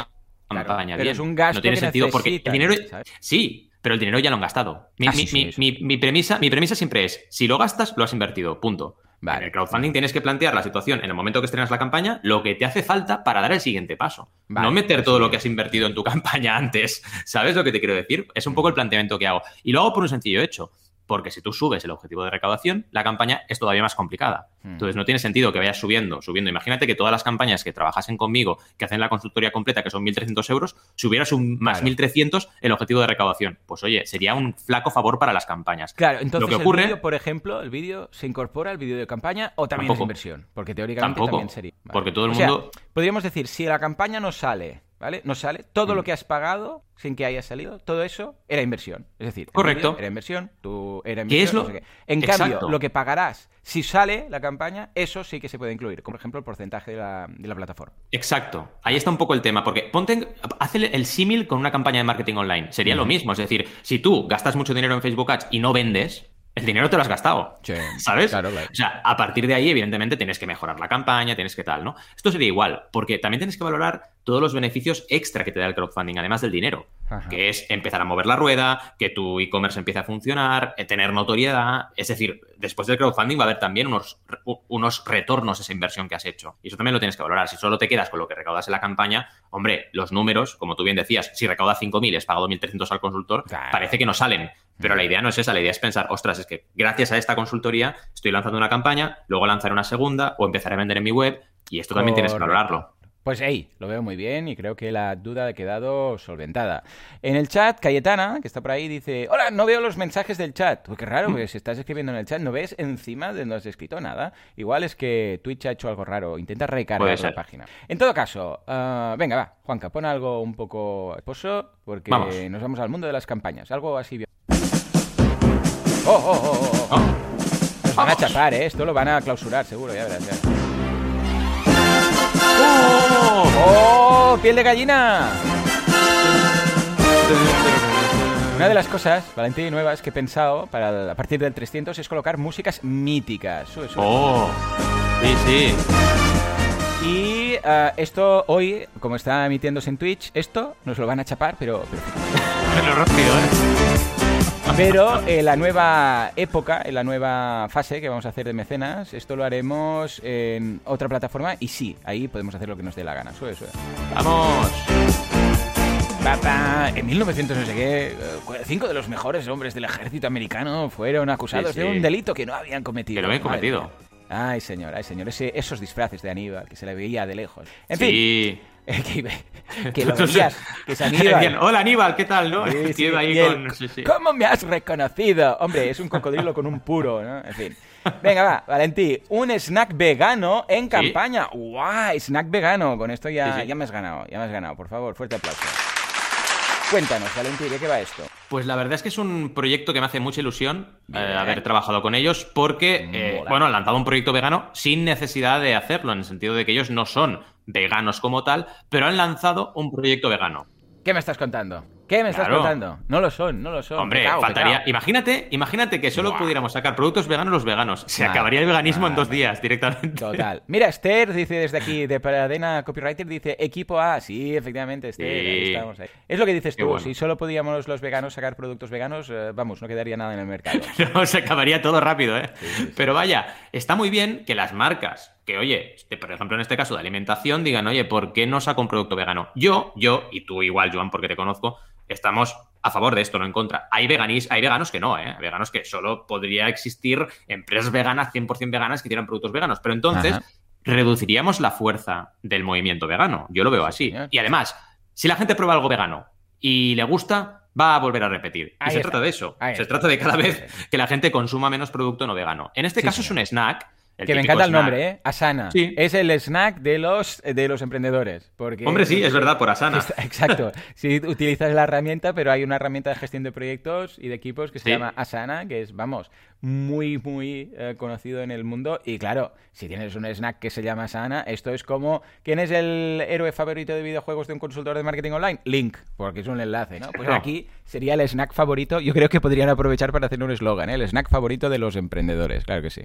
campaña. pero es un gasto no tiene sentido porque el dinero. Sí, pero el dinero ya lo han gastado. Mi, ah, mi, premisa, mi premisa siempre es: si lo gastas, lo has invertido. Punto. En el crowdfunding tienes que plantear la situación en el momento que estrenas la campaña, lo que te hace falta para dar el siguiente paso. no meter pues todo lo que has invertido en tu campaña antes. ¿Sabes lo que te quiero decir? Es un poco el planteamiento que hago. Y lo hago por un sencillo hecho porque si tú subes el objetivo de recaudación, la campaña es todavía más complicada. Hmm. Entonces no tiene sentido que vayas subiendo, subiendo. Imagínate que todas las campañas que trabajasen conmigo, que hacen la consultoría completa, que son 1.300 euros, subieras un más 1.300 el objetivo de recaudación. Pues oye, sería un flaco favor para las campañas. Claro, entonces Lo que ocurre, el vídeo, por ejemplo, el vídeo se incorpora al vídeo de campaña o también es inversión, porque teóricamente también sería. Porque todo el mundo... podríamos decir, si la campaña no sale ¿vale? No sale. Todo lo mm. que has pagado sin que haya salido, todo eso era inversión. Es decir, correcto. Era inversión, tú era inversión. ¿Qué es lo... En cambio, lo que pagarás si sale la campaña, eso sí que se puede incluir, como por ejemplo el porcentaje de la, plataforma. Exacto. Ahí está un poco el tema, porque ponte, haz el, símil con una campaña de marketing online. Sería lo mismo. Es decir, si tú gastas mucho dinero en Facebook Ads y no vendes, el dinero te lo has gastado. ¿Sabes? O sea, a partir de ahí, evidentemente, tienes que mejorar la campaña, tienes que tal, ¿no? Esto sería igual, porque también tienes que valorar todos los beneficios extra que te da el crowdfunding, además del dinero, que es empezar a mover la rueda, que tu e-commerce empiece a funcionar, eh, tener notoriedad. Es decir, después del crowdfunding va a haber también unos, unos retornos a esa inversión que has hecho. Y eso también lo tienes que valorar. Si solo te quedas con lo que recaudas en la campaña, hombre, los números, como tú bien decías, si recaudas 5.000 y has pagado 1.300 al consultor, parece que no salen. Pero la idea no es esa, la idea es pensar, ostras, es que gracias a esta consultoría estoy lanzando una campaña, luego lanzaré una segunda o empezaré a vender en mi web y esto también tienes que valorarlo. Pues ahí, lo veo muy bien y creo que la duda ha quedado solventada. En el chat, Cayetana, que está por ahí, dice: Hola, no veo los mensajes del chat. Uy, qué raro, porque si estás escribiendo en el chat, no ves encima de donde has escrito nada. Igual es que Twitch ha hecho algo raro. Intenta recargar la página. En todo caso, uh, venga, va, Juanca, pon algo un poco esposo, porque nos vamos al mundo de las campañas. Algo así. ¡Oh, oh, oh! oh, oh. oh. Nos van a chapar, ¿eh? Esto lo van a clausurar, seguro, ya verás. Ya. ¡Oh! ¡Piel de gallina! Una de las cosas, Valentín, nuevas que he pensado para a partir del 300 es colocar músicas míticas. ¡Oh! Sí, sí. Y uh, esto hoy, como está emitiéndose en Twitch, esto nos lo van a chapar, pero... pero... rápido, ¿eh? Pero en la nueva época, en la nueva fase que vamos a hacer de mecenas, esto lo haremos en otra plataforma y sí, ahí podemos hacer lo que nos dé la gana. Eso, eso. ¡Vamos! En 1900 no sé qué, eh, cinco de los mejores hombres del ejército americano fueron acusados de un delito que no habían cometido. Que lo habían cometido. Ay, señor, ay, señor. esos disfraces de Aníbal que se le veía de lejos. En fin. que, lo veías, que es Aníbal. Hola Aníbal, ¿qué tal? ¿no? ¿Cómo me has reconocido? Hombre, es un cocodrilo con un puro, ¿no? En fin. Venga, va, Valentí, un snack vegano en campaña. ¡Guau! Snack vegano. Con esto ya, ya me has ganado, ya me has ganado. Por favor, fuerte aplauso. Cuéntanos, Valentín, ¿de qué va esto? Pues la verdad es que es un proyecto que me hace mucha ilusión eh, haber trabajado con ellos porque, eh, bueno, han lanzado un proyecto vegano sin necesidad de hacerlo, en el sentido de que ellos no son veganos como tal, pero han lanzado un proyecto vegano. ¿Qué me estás contando? ¿Qué me estás contando? No lo son, no lo son. Hombre, faltaría. Imagínate, imagínate que solo pudiéramos sacar productos veganos los veganos. Se acabaría el veganismo en dos días directamente. Total. Mira, Esther dice desde aquí, de Paradena Copywriter, dice equipo A. Sí, efectivamente, Esther. estamos ahí. Es lo que dices tú. Si solo podíamos los veganos sacar productos veganos, eh, vamos, no quedaría nada en el mercado. no, se acabaría todo rápido, ¿eh? Pero vaya, está muy bien que las marcas que, oye, este, por ejemplo, en este caso de alimentación, digan, oye, ¿por qué no saco un producto vegano? Yo, yo, y tú igual, Joan, porque te conozco, estamos a favor de esto, no en contra. Hay, veganis, hay veganos que no, ¿eh? Hay veganos que solo podría existir empresas veganas, 100% veganas, que tienen productos veganos. Pero entonces reduciríamos la fuerza del movimiento vegano. Yo lo veo así. Y además, si la gente prueba algo vegano y le gusta, va a volver a repetir. y se trata de eso. se trata de cada vez que la gente consuma menos producto no vegano. En este caso es un snack que me encanta el nombre, ¿eh? Asana. Sí. Es el snack de los, de los emprendedores. Porque, Hombre, sí, es verdad, por Asana. Exacto. Si utilizas la herramienta, pero hay una herramienta de gestión de proyectos y de equipos que se llama Asana, que es, vamos, muy, muy eh, conocido en el mundo. Y claro, si tienes un snack que se llama Asana, esto es como, ¿quién es el héroe favorito de videojuegos de un consultor de marketing online? Link, porque es un enlace, ¿no? Pues aquí sería el snack favorito. Yo creo que podrían aprovechar para hacer un eslogan, ¿eh? El snack favorito de los emprendedores, claro que sí.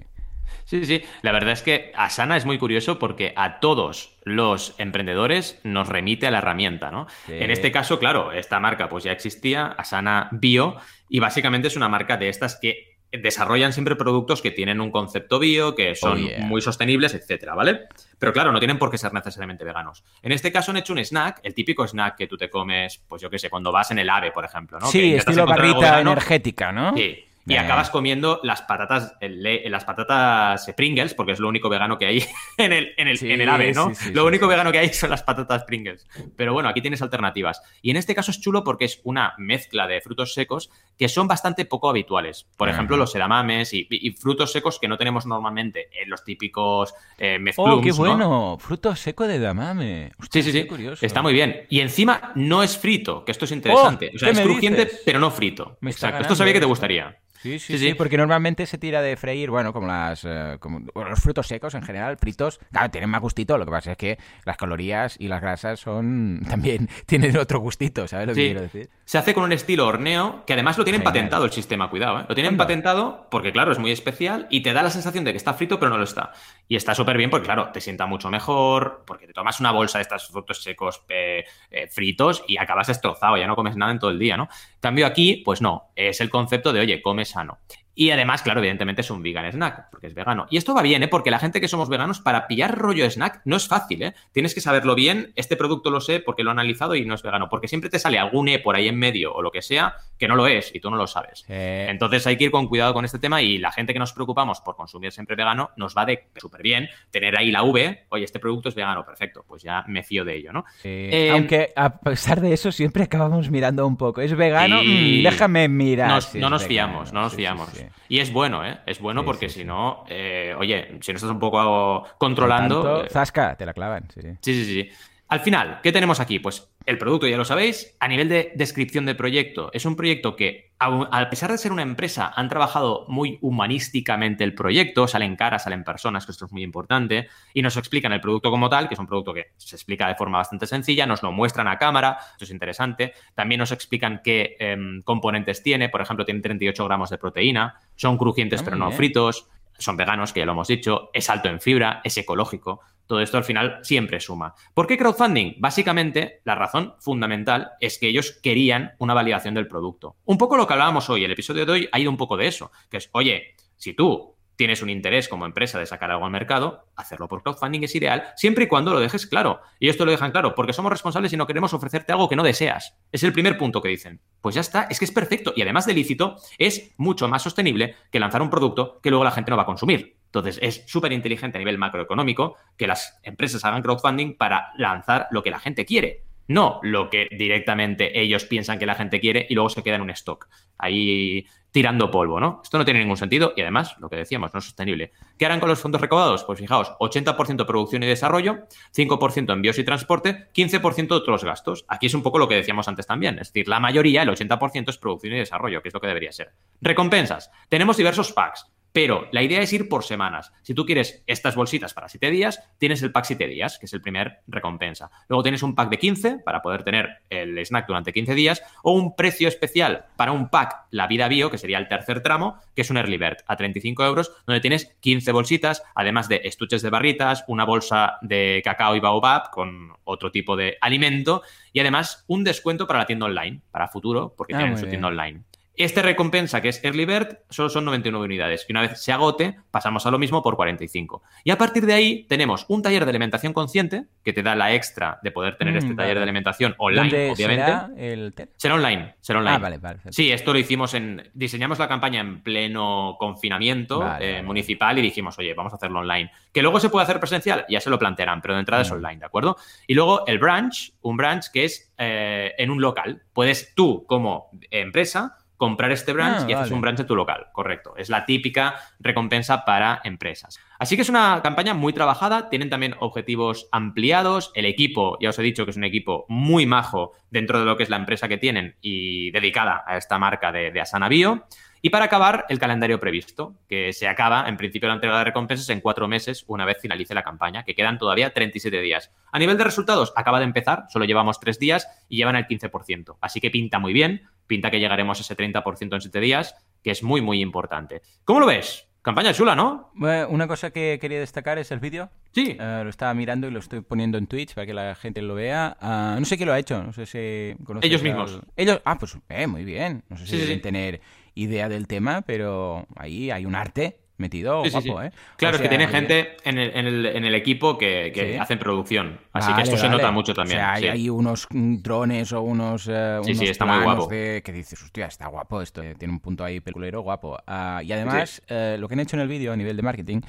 Sí, sí, la verdad es que Asana es muy curioso porque a todos los emprendedores nos remite a la herramienta, ¿no? En este caso, claro, esta marca pues ya existía, Asana Bio, y básicamente es una marca de estas que desarrollan siempre productos que tienen un concepto bio, que son oh, muy sostenibles, etcétera, ¿vale? Pero claro, no tienen por qué ser necesariamente veganos. En este caso han hecho un snack, el típico snack que tú te comes, pues yo qué sé, cuando vas en el AVE, por ejemplo, ¿no? Sí, estilo barrita energética, ¿no? Sí, y acabas comiendo las patatas, las patatas Pringles, porque es lo único vegano que hay en el, en el, en el ave, ¿no? lo único vegano que hay son las patatas Pringles. Pero bueno, aquí tienes alternativas. Y en este caso es chulo porque es una mezcla de frutos secos que son bastante poco habituales. Por ejemplo, los edamames y, frutos secos que no tenemos normalmente en los típicos eh, ¡Oh, qué bueno! Fruto seco de edamame. sí, sí, sí. Curioso. Está muy bien. Y encima no es frito, que esto es interesante. Oh, o sea, es crujiente, pero no frito. Exacto. Esto sabía que te gustaría. Sí sí, sí, porque normalmente se tira de freír, bueno, como las eh, como, los frutos secos en general, fritos, claro, tienen más gustito, lo que pasa es que las calorías y las grasas son también tienen otro gustito, ¿sabes lo que quiero decir? Se hace con un estilo horneo, que además lo tienen patentado el sistema, cuidado, ¿eh? Lo tienen patentado porque, claro, es muy especial y te da la sensación de que está frito, pero no lo está. Y está súper bien porque, claro, te sienta mucho mejor, porque te tomas una bolsa de estos frutos secos eh, fritos y acabas destrozado, ya no comes nada en todo el día, ¿no? cambio aquí, pues no, es el concepto de, oye, come sano. Y además, claro, evidentemente es un vegan snack, porque es vegano. Y esto va bien, ¿eh? Porque la gente que somos veganos, para pillar rollo snack no es fácil, ¿eh? Tienes que saberlo bien. Este producto lo sé porque lo he analizado y no es vegano. Porque siempre te sale algún E por ahí en medio o lo que sea que no lo es y tú no lo sabes. Entonces hay que ir con cuidado con este tema y la gente que nos preocupamos por consumir siempre vegano nos va de súper bien tener ahí la V, oye, este producto es vegano, perfecto, pues ya me fío de ello, ¿no? Eh, aunque a pesar de eso siempre acabamos mirando un poco. ¿Es vegano? Mm, déjame mirar. no nos fiamos, no nos fiamos. Y es bueno, ¿eh? Es bueno porque si no, eh, oye, si no estás un poco controlando... Eh, zasca, te la clavan. Sí, sí, sí. sí. Al final, ¿qué tenemos aquí? Pues el producto, ya lo sabéis, a nivel de descripción de proyecto, es un proyecto que, a pesar de ser una empresa, han trabajado muy humanísticamente el proyecto, salen caras, salen personas, que esto es muy importante, y nos explican el producto como tal, que es un producto que se explica de forma bastante sencilla, nos lo muestran a cámara, eso es interesante, también nos explican qué em, componentes tiene, por ejemplo, tiene 38 gramos de proteína, son crujientes ah, pero no fritos, son veganos, que ya lo hemos dicho, es alto en fibra, es ecológico. Todo esto al final siempre suma. ¿Por qué crowdfunding? Básicamente, la razón fundamental es que ellos querían una validación del producto. Un poco lo que hablábamos hoy, el episodio de hoy ha ido un poco de eso, que es, oye, si tú tienes un interés como empresa de sacar algo al mercado, hacerlo por crowdfunding es ideal, siempre y cuando lo dejes claro. Y esto lo dejan claro, porque somos responsables y no queremos ofrecerte algo que no deseas. Es el primer punto que dicen. Pues ya está, es que es perfecto. Y además de lícito, es mucho más sostenible que lanzar un producto que luego la gente no va a consumir. Entonces, es súper inteligente a nivel macroeconómico que las empresas hagan crowdfunding para lanzar lo que la gente quiere, no lo que directamente ellos piensan que la gente quiere y luego se queda en un stock, ahí tirando polvo, ¿no? Esto no tiene ningún sentido y además, lo que decíamos, no es sostenible. ¿Qué harán con los fondos recaudados? Pues fijaos, 80% producción y desarrollo, 5% envíos y transporte, 15% otros gastos. Aquí es un poco lo que decíamos antes también, es decir, la mayoría, el 80% es producción y desarrollo, que es lo que debería ser. Recompensas. Tenemos diversos packs. Pero la idea es ir por semanas. Si tú quieres estas bolsitas para 7 días, tienes el pack 7 días, que es el primer recompensa. Luego tienes un pack de 15 para poder tener el snack durante 15 días o un precio especial para un pack La Vida Bio, que sería el tercer tramo, que es un Early Bird a 35 euros, donde tienes 15 bolsitas, además de estuches de barritas, una bolsa de cacao y baobab con otro tipo de alimento y además un descuento para la tienda online, para futuro, porque ah, tienen su tienda online. Este recompensa, que es Early Bird, solo son 99 unidades. Y una vez se agote, pasamos a lo mismo por 45. Y a partir de ahí tenemos un taller de alimentación consciente, que te da la extra de poder tener este mm, taller de alimentación online, obviamente. Será, el será online, será online. Ah, vale, vale. Sí, esto lo hicimos en... Diseñamos la campaña en pleno confinamiento eh, municipal y dijimos, oye, vamos a hacerlo online. Que luego se puede hacer presencial, ya se lo plantearán, pero de entrada es mm. online, ¿de acuerdo? Y luego el branch, un branch que es eh, en un local. Puedes tú, como empresa, comprar este branch ah, y haces un branch en tu local, correcto. Es la típica recompensa para empresas. Así que es una campaña muy trabajada, tienen también objetivos ampliados, el equipo, ya os he dicho que es un equipo muy majo dentro de lo que es la empresa que tienen y dedicada a esta marca de, de Asana Bio. Y para acabar, el calendario previsto, que se acaba en principio la entrega de recompensas en cuatro meses una vez finalice la campaña, que quedan todavía 37 días. A nivel de resultados, acaba de empezar, solo llevamos tres días y llevan el 15%. Así que pinta muy bien, pinta que llegaremos a ese 30% en siete días, que es muy, muy importante. ¿Cómo lo ves? Campaña chula, ¿no? una cosa que quería destacar es el vídeo. Sí. Eh, lo estaba mirando y lo estoy poniendo en Twitch para que la gente lo vea. Ah, no sé quién lo ha hecho, no sé si Ellos mismos. Ellos, ah, pues eh, muy bien. No sé si deben tener idea del tema, pero ahí hay un arte metido guapo, ¿eh? Claro, es que tiene gente en el, en el, en el equipo que, que hacen producción. Así que esto se nota mucho también. O sea, hay, unos drones o unos, uh, sí, sí, está muy guapo. que dices, hostia, está guapo esto, eh, tiene un punto ahí peculero guapo. Uh, y además, uh, lo que han hecho en el vídeo a nivel de marketing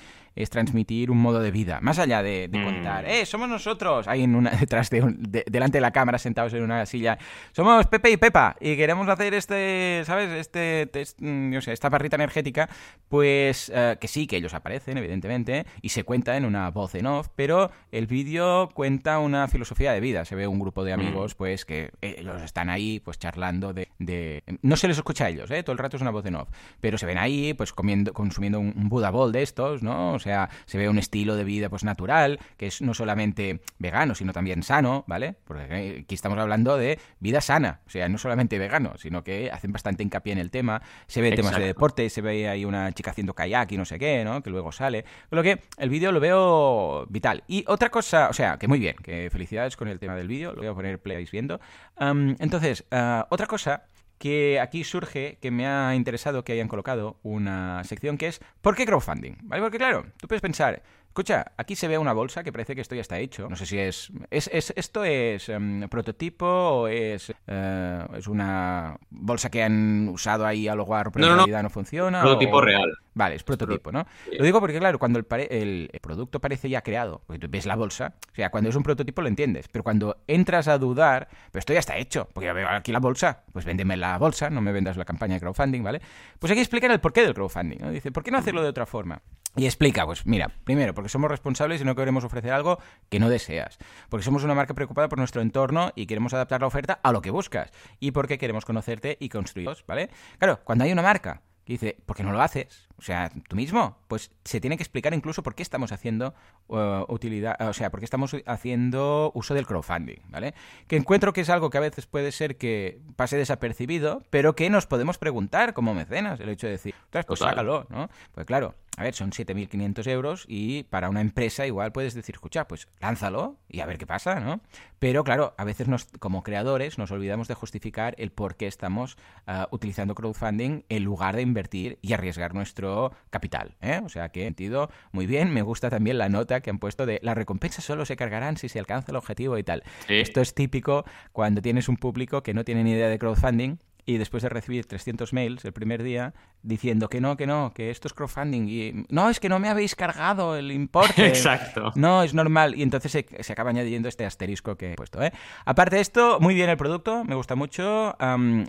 es transmitir un modo de vida, más allá de, Mm. contar, ¡eh, somos nosotros! Ahí en una, detrás de, un- de- delante de la cámara, sentados en una silla, somos Pepe y Pepa y queremos hacer este, ¿sabes? Este, test, mm, yo sé, esta barrita energética, pues eh, que sí, que ellos aparecen, evidentemente, y se cuenta en una voz en off, pero el vídeo cuenta una filosofía de vida. Se ve un grupo de amigos, pues, que ellos están ahí, pues, charlando de... de- No se les escucha a ellos, ¿eh? Todo el rato es una voz en off. Pero se ven ahí, pues, comiendo, consumiendo un, un Bowl de estos, ¿no? O sea, se ve un estilo de vida, pues, natural, que es no solamente vegano, sino también sano, ¿vale? Porque aquí estamos hablando de vida sana. O sea, no solamente vegano, sino que hacen bastante hincapié en el tema. Se ve temas de deporte, se ve ahí una chica haciendo kayak y no sé qué, ¿no? Que luego sale. Con lo que el vídeo lo veo vital. Y otra cosa, o sea, que muy bien, que felicidades con el tema del vídeo, lo voy a poner play viendo. Entonces, ah, otra cosa que aquí surge que me ha interesado que hayan colocado una sección que es ¿por qué crowdfunding? ¿Vale? Porque claro, tú puedes pensar, escucha, aquí se ve una bolsa que parece que esto ya está hecho. No sé si es... es, es- ¿Esto es em, prototipo o es, eh, es una bolsa que han usado ahí a lo guarro pero No, en no, no. realidad no funciona? Prototipo o- real. Vale, es prototipo, ¿no? Lo digo porque, claro, cuando el, el- producto parece ya creado, porque tú ves la bolsa, o sea, cuando es un prototipo lo entiendes, pero cuando entras a dudar, pero esto ya está hecho, porque yo veo aquí la bolsa, pues véndeme la bolsa, no me vendas la campaña de crowdfunding, ¿vale? Pues aquí explican el porqué del crowdfunding, ¿no? Dice, ¿por qué no hacerlo de otra forma? Y explica, pues mira, primero, porque somos responsables y no queremos ofrecer algo que no deseas. Porque somos una marca preocupada por nuestro entorno y queremos adaptar la oferta a lo que buscas. Y porque queremos conocerte y construiros, ¿vale? Claro, cuando hay una marca dice, ¿por qué no lo haces? O sea, tú mismo. Pues se tiene que explicar incluso por qué estamos haciendo uh, utilidad, o sea, por qué estamos haciendo uso del crowdfunding, ¿vale? Que encuentro que es algo que a veces puede ser que pase desapercibido, pero que nos podemos preguntar como mecenas, el hecho de decir, "Ostras, pues Total. sácalo, ¿no? Pues claro, a ver, son 7.500 euros y para una empresa igual puedes decir, escucha, pues lánzalo y a ver qué pasa, ¿no? Pero claro, a veces nos, como creadores nos olvidamos de justificar el por qué estamos ah, utilizando crowdfunding en lugar de invertir y arriesgar nuestro capital, ¿eh? O sea que, sentido, muy bien, me gusta también la nota que han puesto de las recompensas solo se cargarán si se alcanza el objetivo y tal. Sí. Esto es típico cuando tienes un público que no tiene ni idea de crowdfunding y después de recibir 300 mails el primer día diciendo que no, que no, que esto es crowdfunding y no, es que no me habéis cargado el importe. Exacto. No, es normal. Y entonces se, se acaba añadiendo este asterisco que he puesto. ¿eh? Aparte de esto, muy bien el producto, me gusta mucho.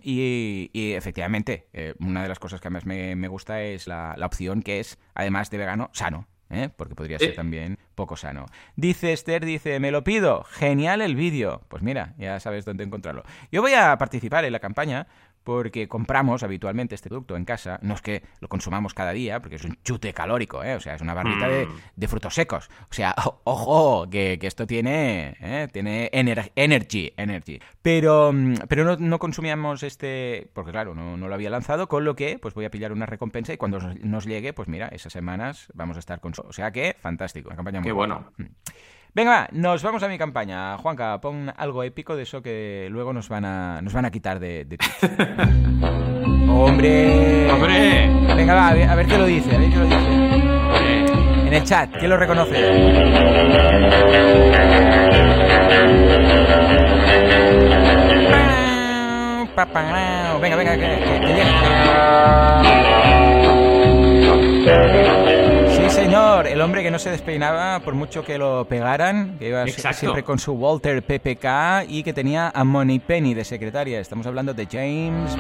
y, y efectivamente, eh, una de las cosas que más me, me gusta es la, la opción que es, además de vegano, sano. ¿eh? Porque podría ser también poco sano. Dice Esther, dice, me lo pido. Genial el vídeo. Pues mira, ya sabes dónde encontrarlo. Yo voy a participar en la campaña porque compramos habitualmente este producto en casa. No es que lo consumamos cada día, porque es un chute calórico, ¿eh? O sea, es una barrita de, Mm. de frutos secos. O sea, ojo, que, que esto tiene, ¿eh? tiene ener- energy, energy. Pero, mm, pero no, no consumíamos este, porque claro, no, no lo había lanzado, con lo que pues voy a pillar una recompensa y cuando nos, llegue, pues mira, esas semanas vamos a estar con... O sea que, fantástico, una campaña muy Qué bueno. Mm. Venga, va, nos vamos a mi campaña. Juanca, pon algo épico de eso que luego nos van a, nos van a quitar de, de. ¡Hombre! ¡Hombre! Venga, va, a ver, a ver qué lo dice, a ver qué lo dice. En el chat, ¿quién lo reconoce? Venga, venga, que, que-. El hombre que no se despeinaba por mucho que lo pegaran, que iba Exacto. siempre con su Walter PPK y que tenía a Moneypenny de secretaria. Estamos hablando de James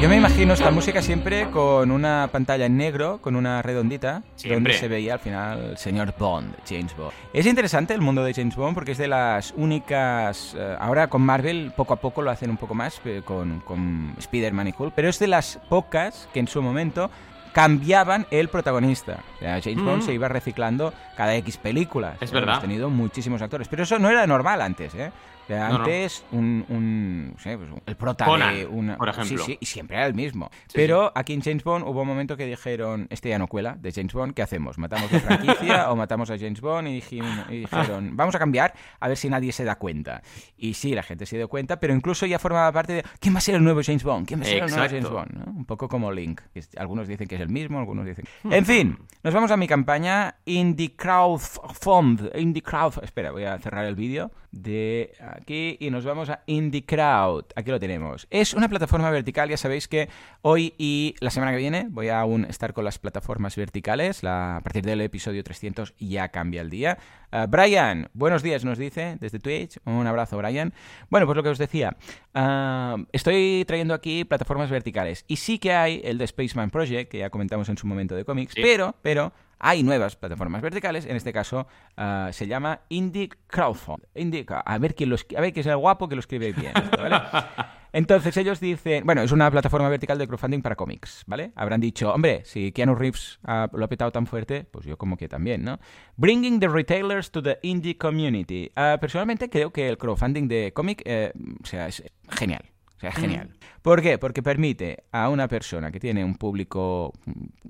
Yo me imagino esta música siempre con una pantalla en negro, con una redondita, Siempre. donde se veía al final el señor Bond, James Bond. Es interesante el mundo de James Bond porque es de las únicas... eh, ahora con Marvel poco a poco lo hacen un poco más eh, con, con Spider-Man y Hulk, pero es de las pocas que en su momento cambiaban el protagonista. O sea, James Mm. Bond se iba reciclando cada X películas. Es Hemos verdad. tenido muchísimos actores, pero eso no era normal antes, ¿eh? No, no. antes un, un no sé, pues, el prota Conan, de una por ejemplo. Sí, sí, y siempre era el mismo. Sí, Pero aquí en James Bond hubo un momento que dijeron, este ya no cuela, de James Bond, ¿qué hacemos? ¿Matamos la franquicia o matamos a James Bond? Y, dijim- y dijeron, vamos a cambiar a ver si nadie se da cuenta. Y sí, la gente se dio cuenta, pero incluso ya formaba parte de, ¿quién va a ser el nuevo James Bond? ¿Quién va a ser el nuevo James. Bond? ¿no? Un poco como Link. Algunos dicen que es el mismo, algunos dicen... En fin, nos vamos a mi campaña Indie Crowd Fund. Indie Crowd... Espera, voy a cerrar el vídeo de aquí y nos vamos a Indie Crowd. Aquí lo tenemos. Es una plataforma vertical, ya sabéis que hoy y la semana que viene voy a aún estar con las plataformas verticales. a partir del episodio 300 ya cambia el día. Uh, Brian, buenos días, nos dice desde Twitch. Un abrazo, Brian. Bueno, pues lo que os decía, uh, estoy trayendo aquí plataformas verticales y sí que hay el de Spaceman Project, que ya comentamos en su momento de cómics, pero, pero hay nuevas plataformas verticales, en este caso uh, se llama Indie Crowdfund. Indica, a ver quién lo a ver quién es el guapo que lo escribe bien, ¿vale? Entonces ellos dicen, bueno, es una plataforma vertical de crowdfunding para cómics, ¿vale? Habrán dicho, hombre, si Keanu Reeves lo ha petado tan fuerte, pues yo como que también, ¿no? Bringing the retailers to the indie community. Uh, personalmente creo que el crowdfunding de cómic, eh, o sea, es genial. O sea, es genial. Mm. ¿Por qué? Porque permite a una persona que tiene un público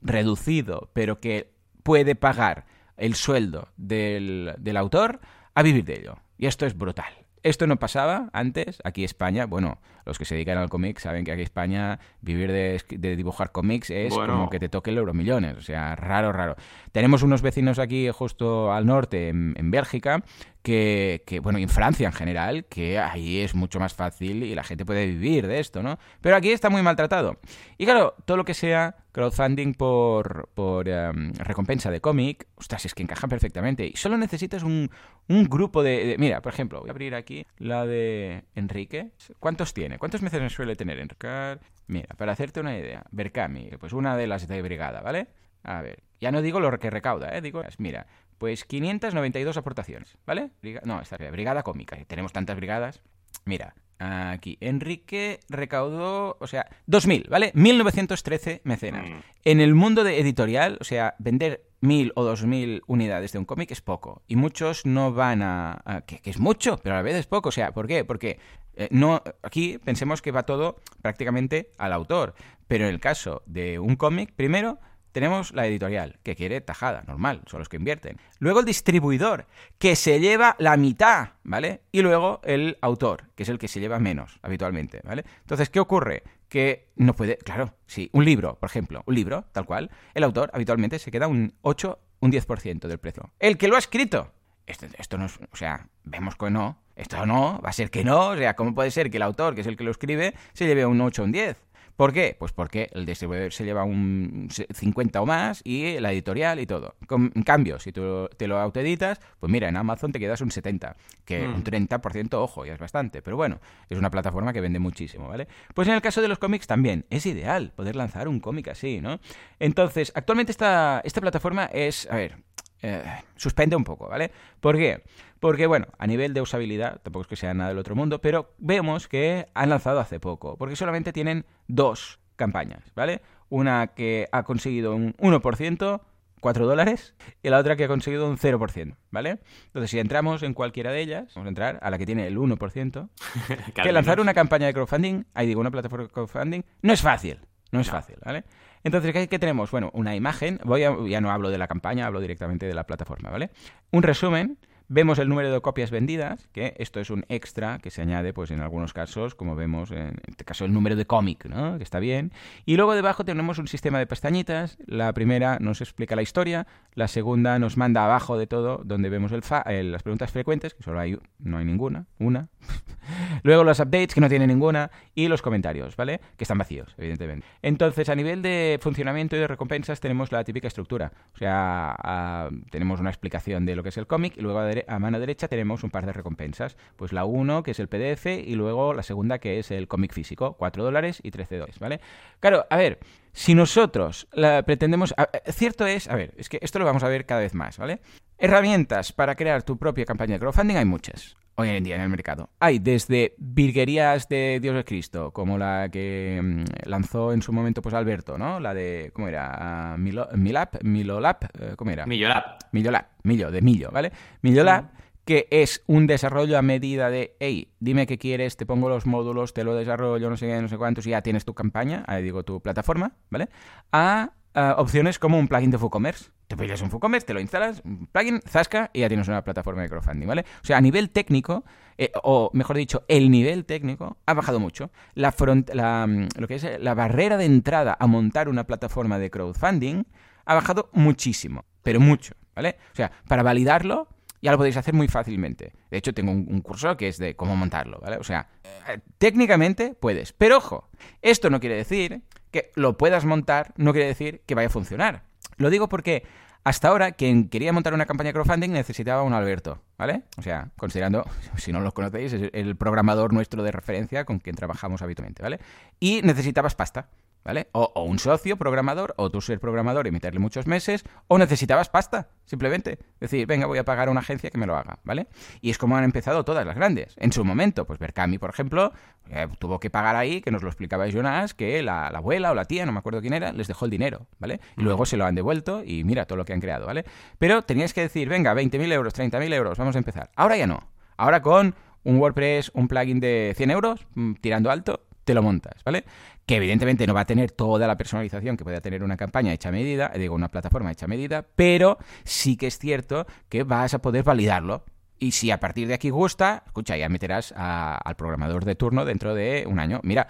reducido, pero que puede pagar el sueldo del, del autor, a vivir de ello. Y esto es brutal. Esto no pasaba antes, aquí en España, bueno, los que se dedican al cómic saben que aquí en España vivir de, dibujar cómics es como que te toque el euromillones, o sea, raro, raro. Tenemos unos vecinos aquí justo al norte, en, en Bélgica, que, bueno, en Francia en general, que ahí es mucho más fácil y la gente puede vivir de esto, ¿no? Pero aquí está muy maltratado. Y claro, todo lo que sea crowdfunding por, por em, recompensa de cómic, ostras, es que encajan perfectamente. Y solo necesitas un, un grupo de, Mira, por ejemplo, voy a abrir aquí la de Enrique. ¿Cuántos tiene? ¿Cuántos meses suele tener Enrique? Mira, para hacerte una idea, Berkami, pues una de las de brigada, ¿vale? A ver, ya no digo lo que recauda, ¿eh? Digo, mira, pues 592 aportaciones, ¿vale? no, esta brigada cómica. Tenemos tantas brigadas. Mira, aquí. Enrique recaudó, o sea, 2000, ¿vale? 1913 mecenas. Mm. En el mundo de editorial, o sea, vender 1000 o 2000 unidades de un cómic es poco. Y muchos no van a. que, es mucho, pero a la vez es poco. O sea, ¿por qué? Porque eh, no, aquí pensemos que va todo prácticamente al autor. Pero en el caso de un cómic, primero tenemos la editorial, que quiere tajada, normal, son los que invierten. Luego el distribuidor, que se lleva la mitad, ¿vale? Y luego el autor, que es el que se lleva menos habitualmente, ¿vale? Entonces, ¿qué ocurre? Que no puede, claro, sí, un libro, por ejemplo, un libro, tal cual, el autor habitualmente se queda un 8, un 10% del precio. El que lo ha escrito, esto, esto, no es, o sea, vemos que no, esto no, va a ser que no, o sea, ¿cómo puede ser que el autor, que es el que lo escribe, se lleve un 8 o un 10? ¿Por qué? Pues porque el distribuidor se lleva un 50 o más y la editorial y todo. En cambio, si tú te lo autoeditas, pues mira, en Amazon te quedas un 70, que un 30%, mm. ojo, ya es bastante. Pero bueno, es una plataforma que vende muchísimo, ¿vale? Pues en el caso de los cómics también, es ideal poder lanzar un cómic así, ¿no? Entonces, actualmente esta, esta plataforma es, a ver, eh, suspende un poco, ¿vale? ¿Por qué? Porque, bueno, a nivel de usabilidad, tampoco es que sea nada del otro mundo, pero vemos que han lanzado hace poco, porque solamente tienen dos campañas, ¿vale? Una que ha conseguido un 1%, 4 dólares, y la otra que ha conseguido un 0%, ¿vale? Entonces, si entramos en cualquiera de ellas, vamos a entrar a la que tiene el 1%, que lanzar una campaña de crowdfunding, ahí digo, una plataforma de crowdfunding, no es fácil, no es fácil, ¿vale? Entonces, ¿qué, tenemos? Bueno, una imagen, voy ya no hablo de la campaña, hablo directamente de la plataforma, ¿vale? Un resumen Vemos el número de copias vendidas, que esto es un extra que se añade, pues en algunos casos, como vemos en este caso el número de cómic, ¿no? Que está bien. Y luego debajo tenemos un sistema de pestañitas. La primera nos explica la historia, la segunda nos manda abajo de todo, donde vemos el fa las preguntas frecuentes, que solo hay, no hay ninguna, una. luego los updates, que no tiene ninguna, y los comentarios, ¿vale? Que están vacíos, evidentemente. Entonces, a nivel de funcionamiento y de recompensas, tenemos la típica estructura. O sea, tenemos una explicación de lo que es el cómic y luego a mano derecha tenemos un par de recompensas. Pues la 1, que es el PDF, y luego la segunda, que es el cómic físico, 4 dólares y 13 dólares, ¿vale? Claro, a ver, si nosotros la pretendemos... cierto es, a ver, es que esto lo vamos a ver cada vez más, ¿vale? Herramientas para crear tu propia campaña de crowdfunding hay muchas hoy en día en el mercado. Hay desde virguerías de Dios de Cristo, como la que mm, lanzó en su momento pues Alberto, ¿no? La de, ¿cómo era? Milo, Milap, Milolap, eh, ¿cómo era? Millolap. Millolap, Millo, de Millo, ¿vale? Millolap, que es un desarrollo a medida de, hey, dime qué quieres, te pongo los módulos, te lo desarrollo, no sé qué, no sé cuántos, y ya tienes tu campaña, ahí digo tu plataforma, ¿vale? A opciones como un plugin de WooCommerce. Te pides un WooCommerce, te lo instalas, un plugin, zasca y ya tienes una plataforma de crowdfunding, ¿vale? O sea, a nivel técnico, eh, o mejor dicho, el nivel técnico ha bajado mucho. La, front, la, mm, lo que es eh, la barrera de entrada a montar una plataforma de crowdfunding ha bajado muchísimo, pero mucho, ¿vale? O sea, para validarlo ya lo podéis hacer muy fácilmente. De hecho, tengo un, curso que es de cómo montarlo, ¿vale? O sea, eh, técnicamente puedes. Pero ojo, esto no quiere decir que lo puedas montar, no quiere decir que vaya a funcionar. Lo digo porque hasta ahora, quien quería montar una campaña de crowdfunding necesitaba un Alberto, ¿vale? O sea, considerando, si no lo conocéis, es el programador nuestro de referencia con quien trabajamos habitualmente, ¿vale? Y necesitabas pasta. ¿Vale? O, un socio programador, o tú ser programador y meterle muchos meses, o necesitabas pasta, simplemente. Decir, venga, voy a pagar a una agencia que me lo haga, ¿vale? Y es como han empezado todas las grandes. En su momento, pues Berkami, por ejemplo, eh, tuvo que pagar ahí, que nos lo explicaba Jonas, que la, abuela o la tía, no me acuerdo quién era, les dejó el dinero, ¿vale? Y luego se lo han devuelto y mira todo lo que han creado, ¿vale? Pero tenías que decir, venga, 20.000 euros, 30.000 euros, vamos a empezar. Ahora ya no. Ahora con un WordPress, un plugin de 100 euros, mm, tirando alto, te lo montas, ¿vale? que evidentemente no va a tener toda la personalización que pueda tener una campaña hecha a medida, digo, una plataforma hecha a medida, pero sí que es cierto que vas a poder validarlo. Y si a partir de aquí gusta, escucha, ya meterás al programador de turno dentro de un año. Mira,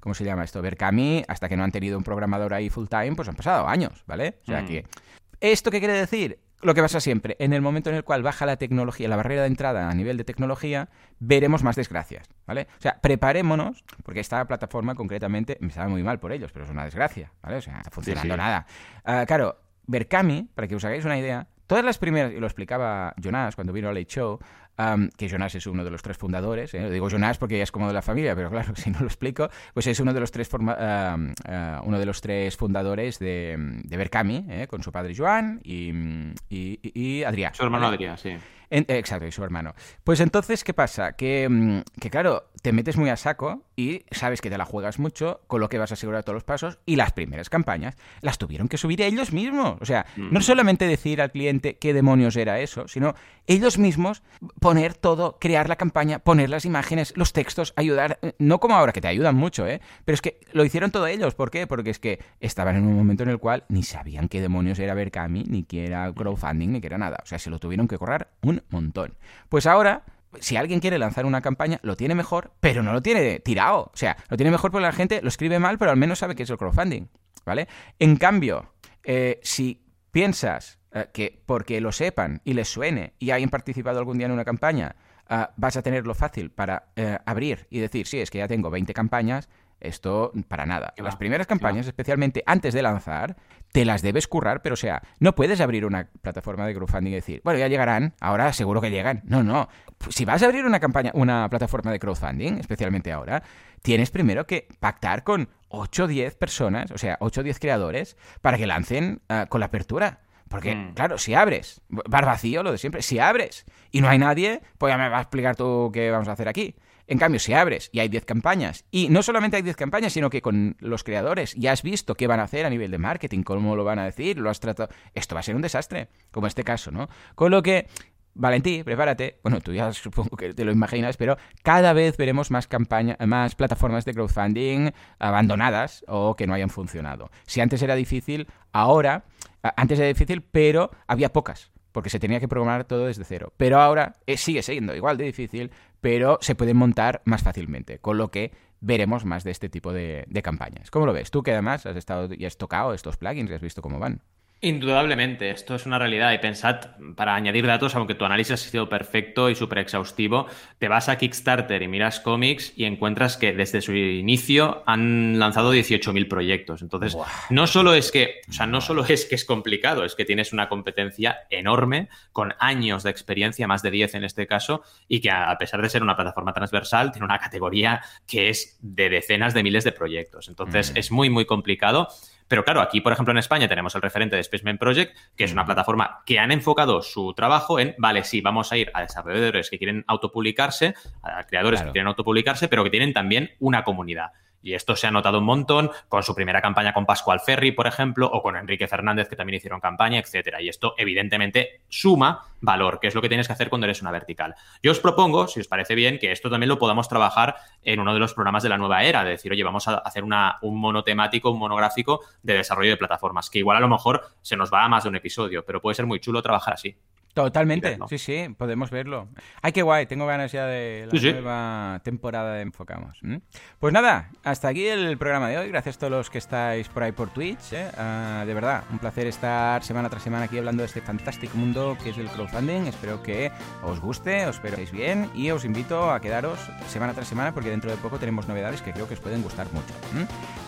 ¿cómo se llama esto? Berkami, hasta que no han tenido un programador ahí full time, pues han pasado años, ¿vale? O sea mm. que... ¿Esto qué quiere decir? Lo que pasa siempre, en el momento en el cual baja la tecnología, la barrera de entrada a nivel de tecnología, veremos más desgracias, ¿vale? O sea, preparémonos, porque esta plataforma concretamente me sabe muy mal por ellos, pero es una desgracia, ¿vale? O sea, no está funcionando nada. Uh, claro, Berkami, para que os hagáis una idea, todas las primeras, y lo explicaba Jonas cuando vino a Late Show, que Jonas es uno de los tres fundadores. ¿eh? Digo Jonas porque ya es como de la familia, pero claro, si no lo explico, pues es uno de los tres, uno de los tres fundadores de, de Berkami, ¿eh? con su padre Joan y, y, Adrián. Su hermano Adrián, sí exacto, y su hermano. Pues entonces, ¿qué pasa? Que, mm, que, claro, te metes muy a saco y sabes que te la juegas mucho, con lo que vas a asegurar todos los pasos, y las primeras campañas las tuvieron que subir ellos mismos. O sea, no mm. solamente decir al cliente qué demonios era eso, sino ellos mismos poner todo, crear la campaña, poner las imágenes, los textos, ayudar, eh, no como ahora, que te ayudan mucho, ¿eh? Pero es que lo hicieron todo ellos. ¿Por qué? Porque es que estaban en un momento en el cual ni sabían qué demonios era Berkami, ni qué era crowdfunding, ni qué era nada. O sea, se lo tuvieron que correr un montón. Pues ahora si alguien quiere lanzar una campaña, lo tiene mejor, pero no lo tiene tirado. O sea, lo tiene mejor porque la gente lo escribe mal, pero al menos sabe que es el crowdfunding. ¿Vale? En cambio, eh, si piensas eh, que porque lo sepan y les suene y hayan participado algún día en una campaña, eh, vas a tenerlo fácil para abrir y decir, sí, es que ya tengo 20 campañas, esto para nada. Las primeras campañas, especialmente antes de lanzar, te las debes currar, pero o sea, no puedes abrir una plataforma de crowdfunding y decir, bueno, ya llegarán, ahora seguro que llegan. No, no. Si vas a abrir una campaña, una plataforma de crowdfunding, especialmente ahora, tienes primero que pactar con 8 o 10 personas, o sea, 8 o 10 creadores, para que lancen ah, con la apertura. Porque, mm. claro, si abres, bar vacío, lo de siempre, si abres y no hay nadie, pues ya me vas a explicar tú qué vamos a hacer aquí. En cambio, si abres y hay 10 campañas, y no solamente hay 10 campañas, sino que con los creadores ya has visto qué van a hacer a nivel de marketing, cómo lo van a decir, lo has tratado. Esto va a ser un desastre, como este caso, ¿no? Con lo que. Valentí, prepárate. Bueno, tú ya supongo que te lo imaginas, pero cada vez veremos más campañas, más plataformas de crowdfunding abandonadas o que no hayan funcionado. Si antes era difícil, ahora, antes era difícil, pero había pocas porque se tenía que programar todo desde cero. Pero ahora eh, sigue siendo igual de difícil, pero se pueden montar más fácilmente, con lo que veremos más de este tipo de, campañas. ¿Cómo lo ves? Tú que además has estado y has tocado estos plugins y has visto cómo van. Indudablemente, esto es una realidad y pensad, para añadir datos, aunque tu análisis ha sido perfecto y súper exhaustivo, te vas a Kickstarter y miras cómics y encuentras que desde su inicio han lanzado 18.000 proyectos. Entonces, no solo es que, o sea, no solo es que es complicado, es que tienes una competencia enorme con años de experiencia, más de 10 en este caso, y que a pesar de ser una plataforma transversal, tiene una categoría que es de decenas de miles de proyectos. Entonces, mm. es muy, muy complicado. Pero claro, aquí, por ejemplo, en España tenemos el referente de Spaceman Project, que es una plataforma que han enfocado su trabajo en, vale, sí, vamos a ir a desarrolladores que quieren autopublicarse, a creadores que quieren autopublicarse, pero que tienen también una comunidad. Y esto se ha notado un montón con su primera campaña con Pascual Ferri, por ejemplo, o con Enrique Fernández, que también hicieron campaña, etcétera. Y esto, evidentemente, suma valor, que es lo que tienes que hacer cuando eres una vertical. Yo os propongo, si os parece bien, que esto también lo podamos trabajar en uno de los programas de la nueva era, de decir, oye, vamos a hacer un monotemático, un monográfico de desarrollo de plataformas, que igual a lo mejor se nos va a más de un episodio, pero puede ser muy chulo trabajar así. Totalmente, sí, sí, podemos verlo. Ay, qué guay, tengo ganas ya de la nueva temporada de Enfocamos. Pues nada, hasta aquí el programa de hoy. Gracias a todos los que estáis por ahí por Twitch. ¿eh? Ah, de verdad, un placer estar semana tras semana aquí hablando de este fantástico mundo que es el crowdfunding. Espero que os guste, os espero que estéis bien y os invito a quedaros semana tras semana porque dentro de poco tenemos novedades que creo que os pueden gustar mucho.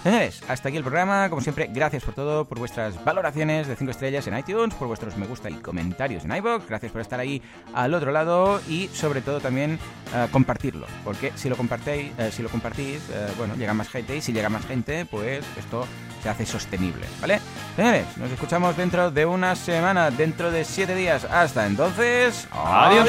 Señores, hasta aquí el programa. Como siempre, gracias por todo, por vuestras valoraciones de 5 estrellas en iTunes, por vuestros me gusta y comentarios en iVoox. Gracias por estar ahí al otro lado y sobre todo también eh, compartirlo, porque si lo compartéis, eh, si lo compartís, eh, bueno, llega más gente y si llega más gente, pues esto se hace sostenible, ¿vale? Señores, nos escuchamos dentro de una semana, dentro de siete días. Hasta entonces, adiós.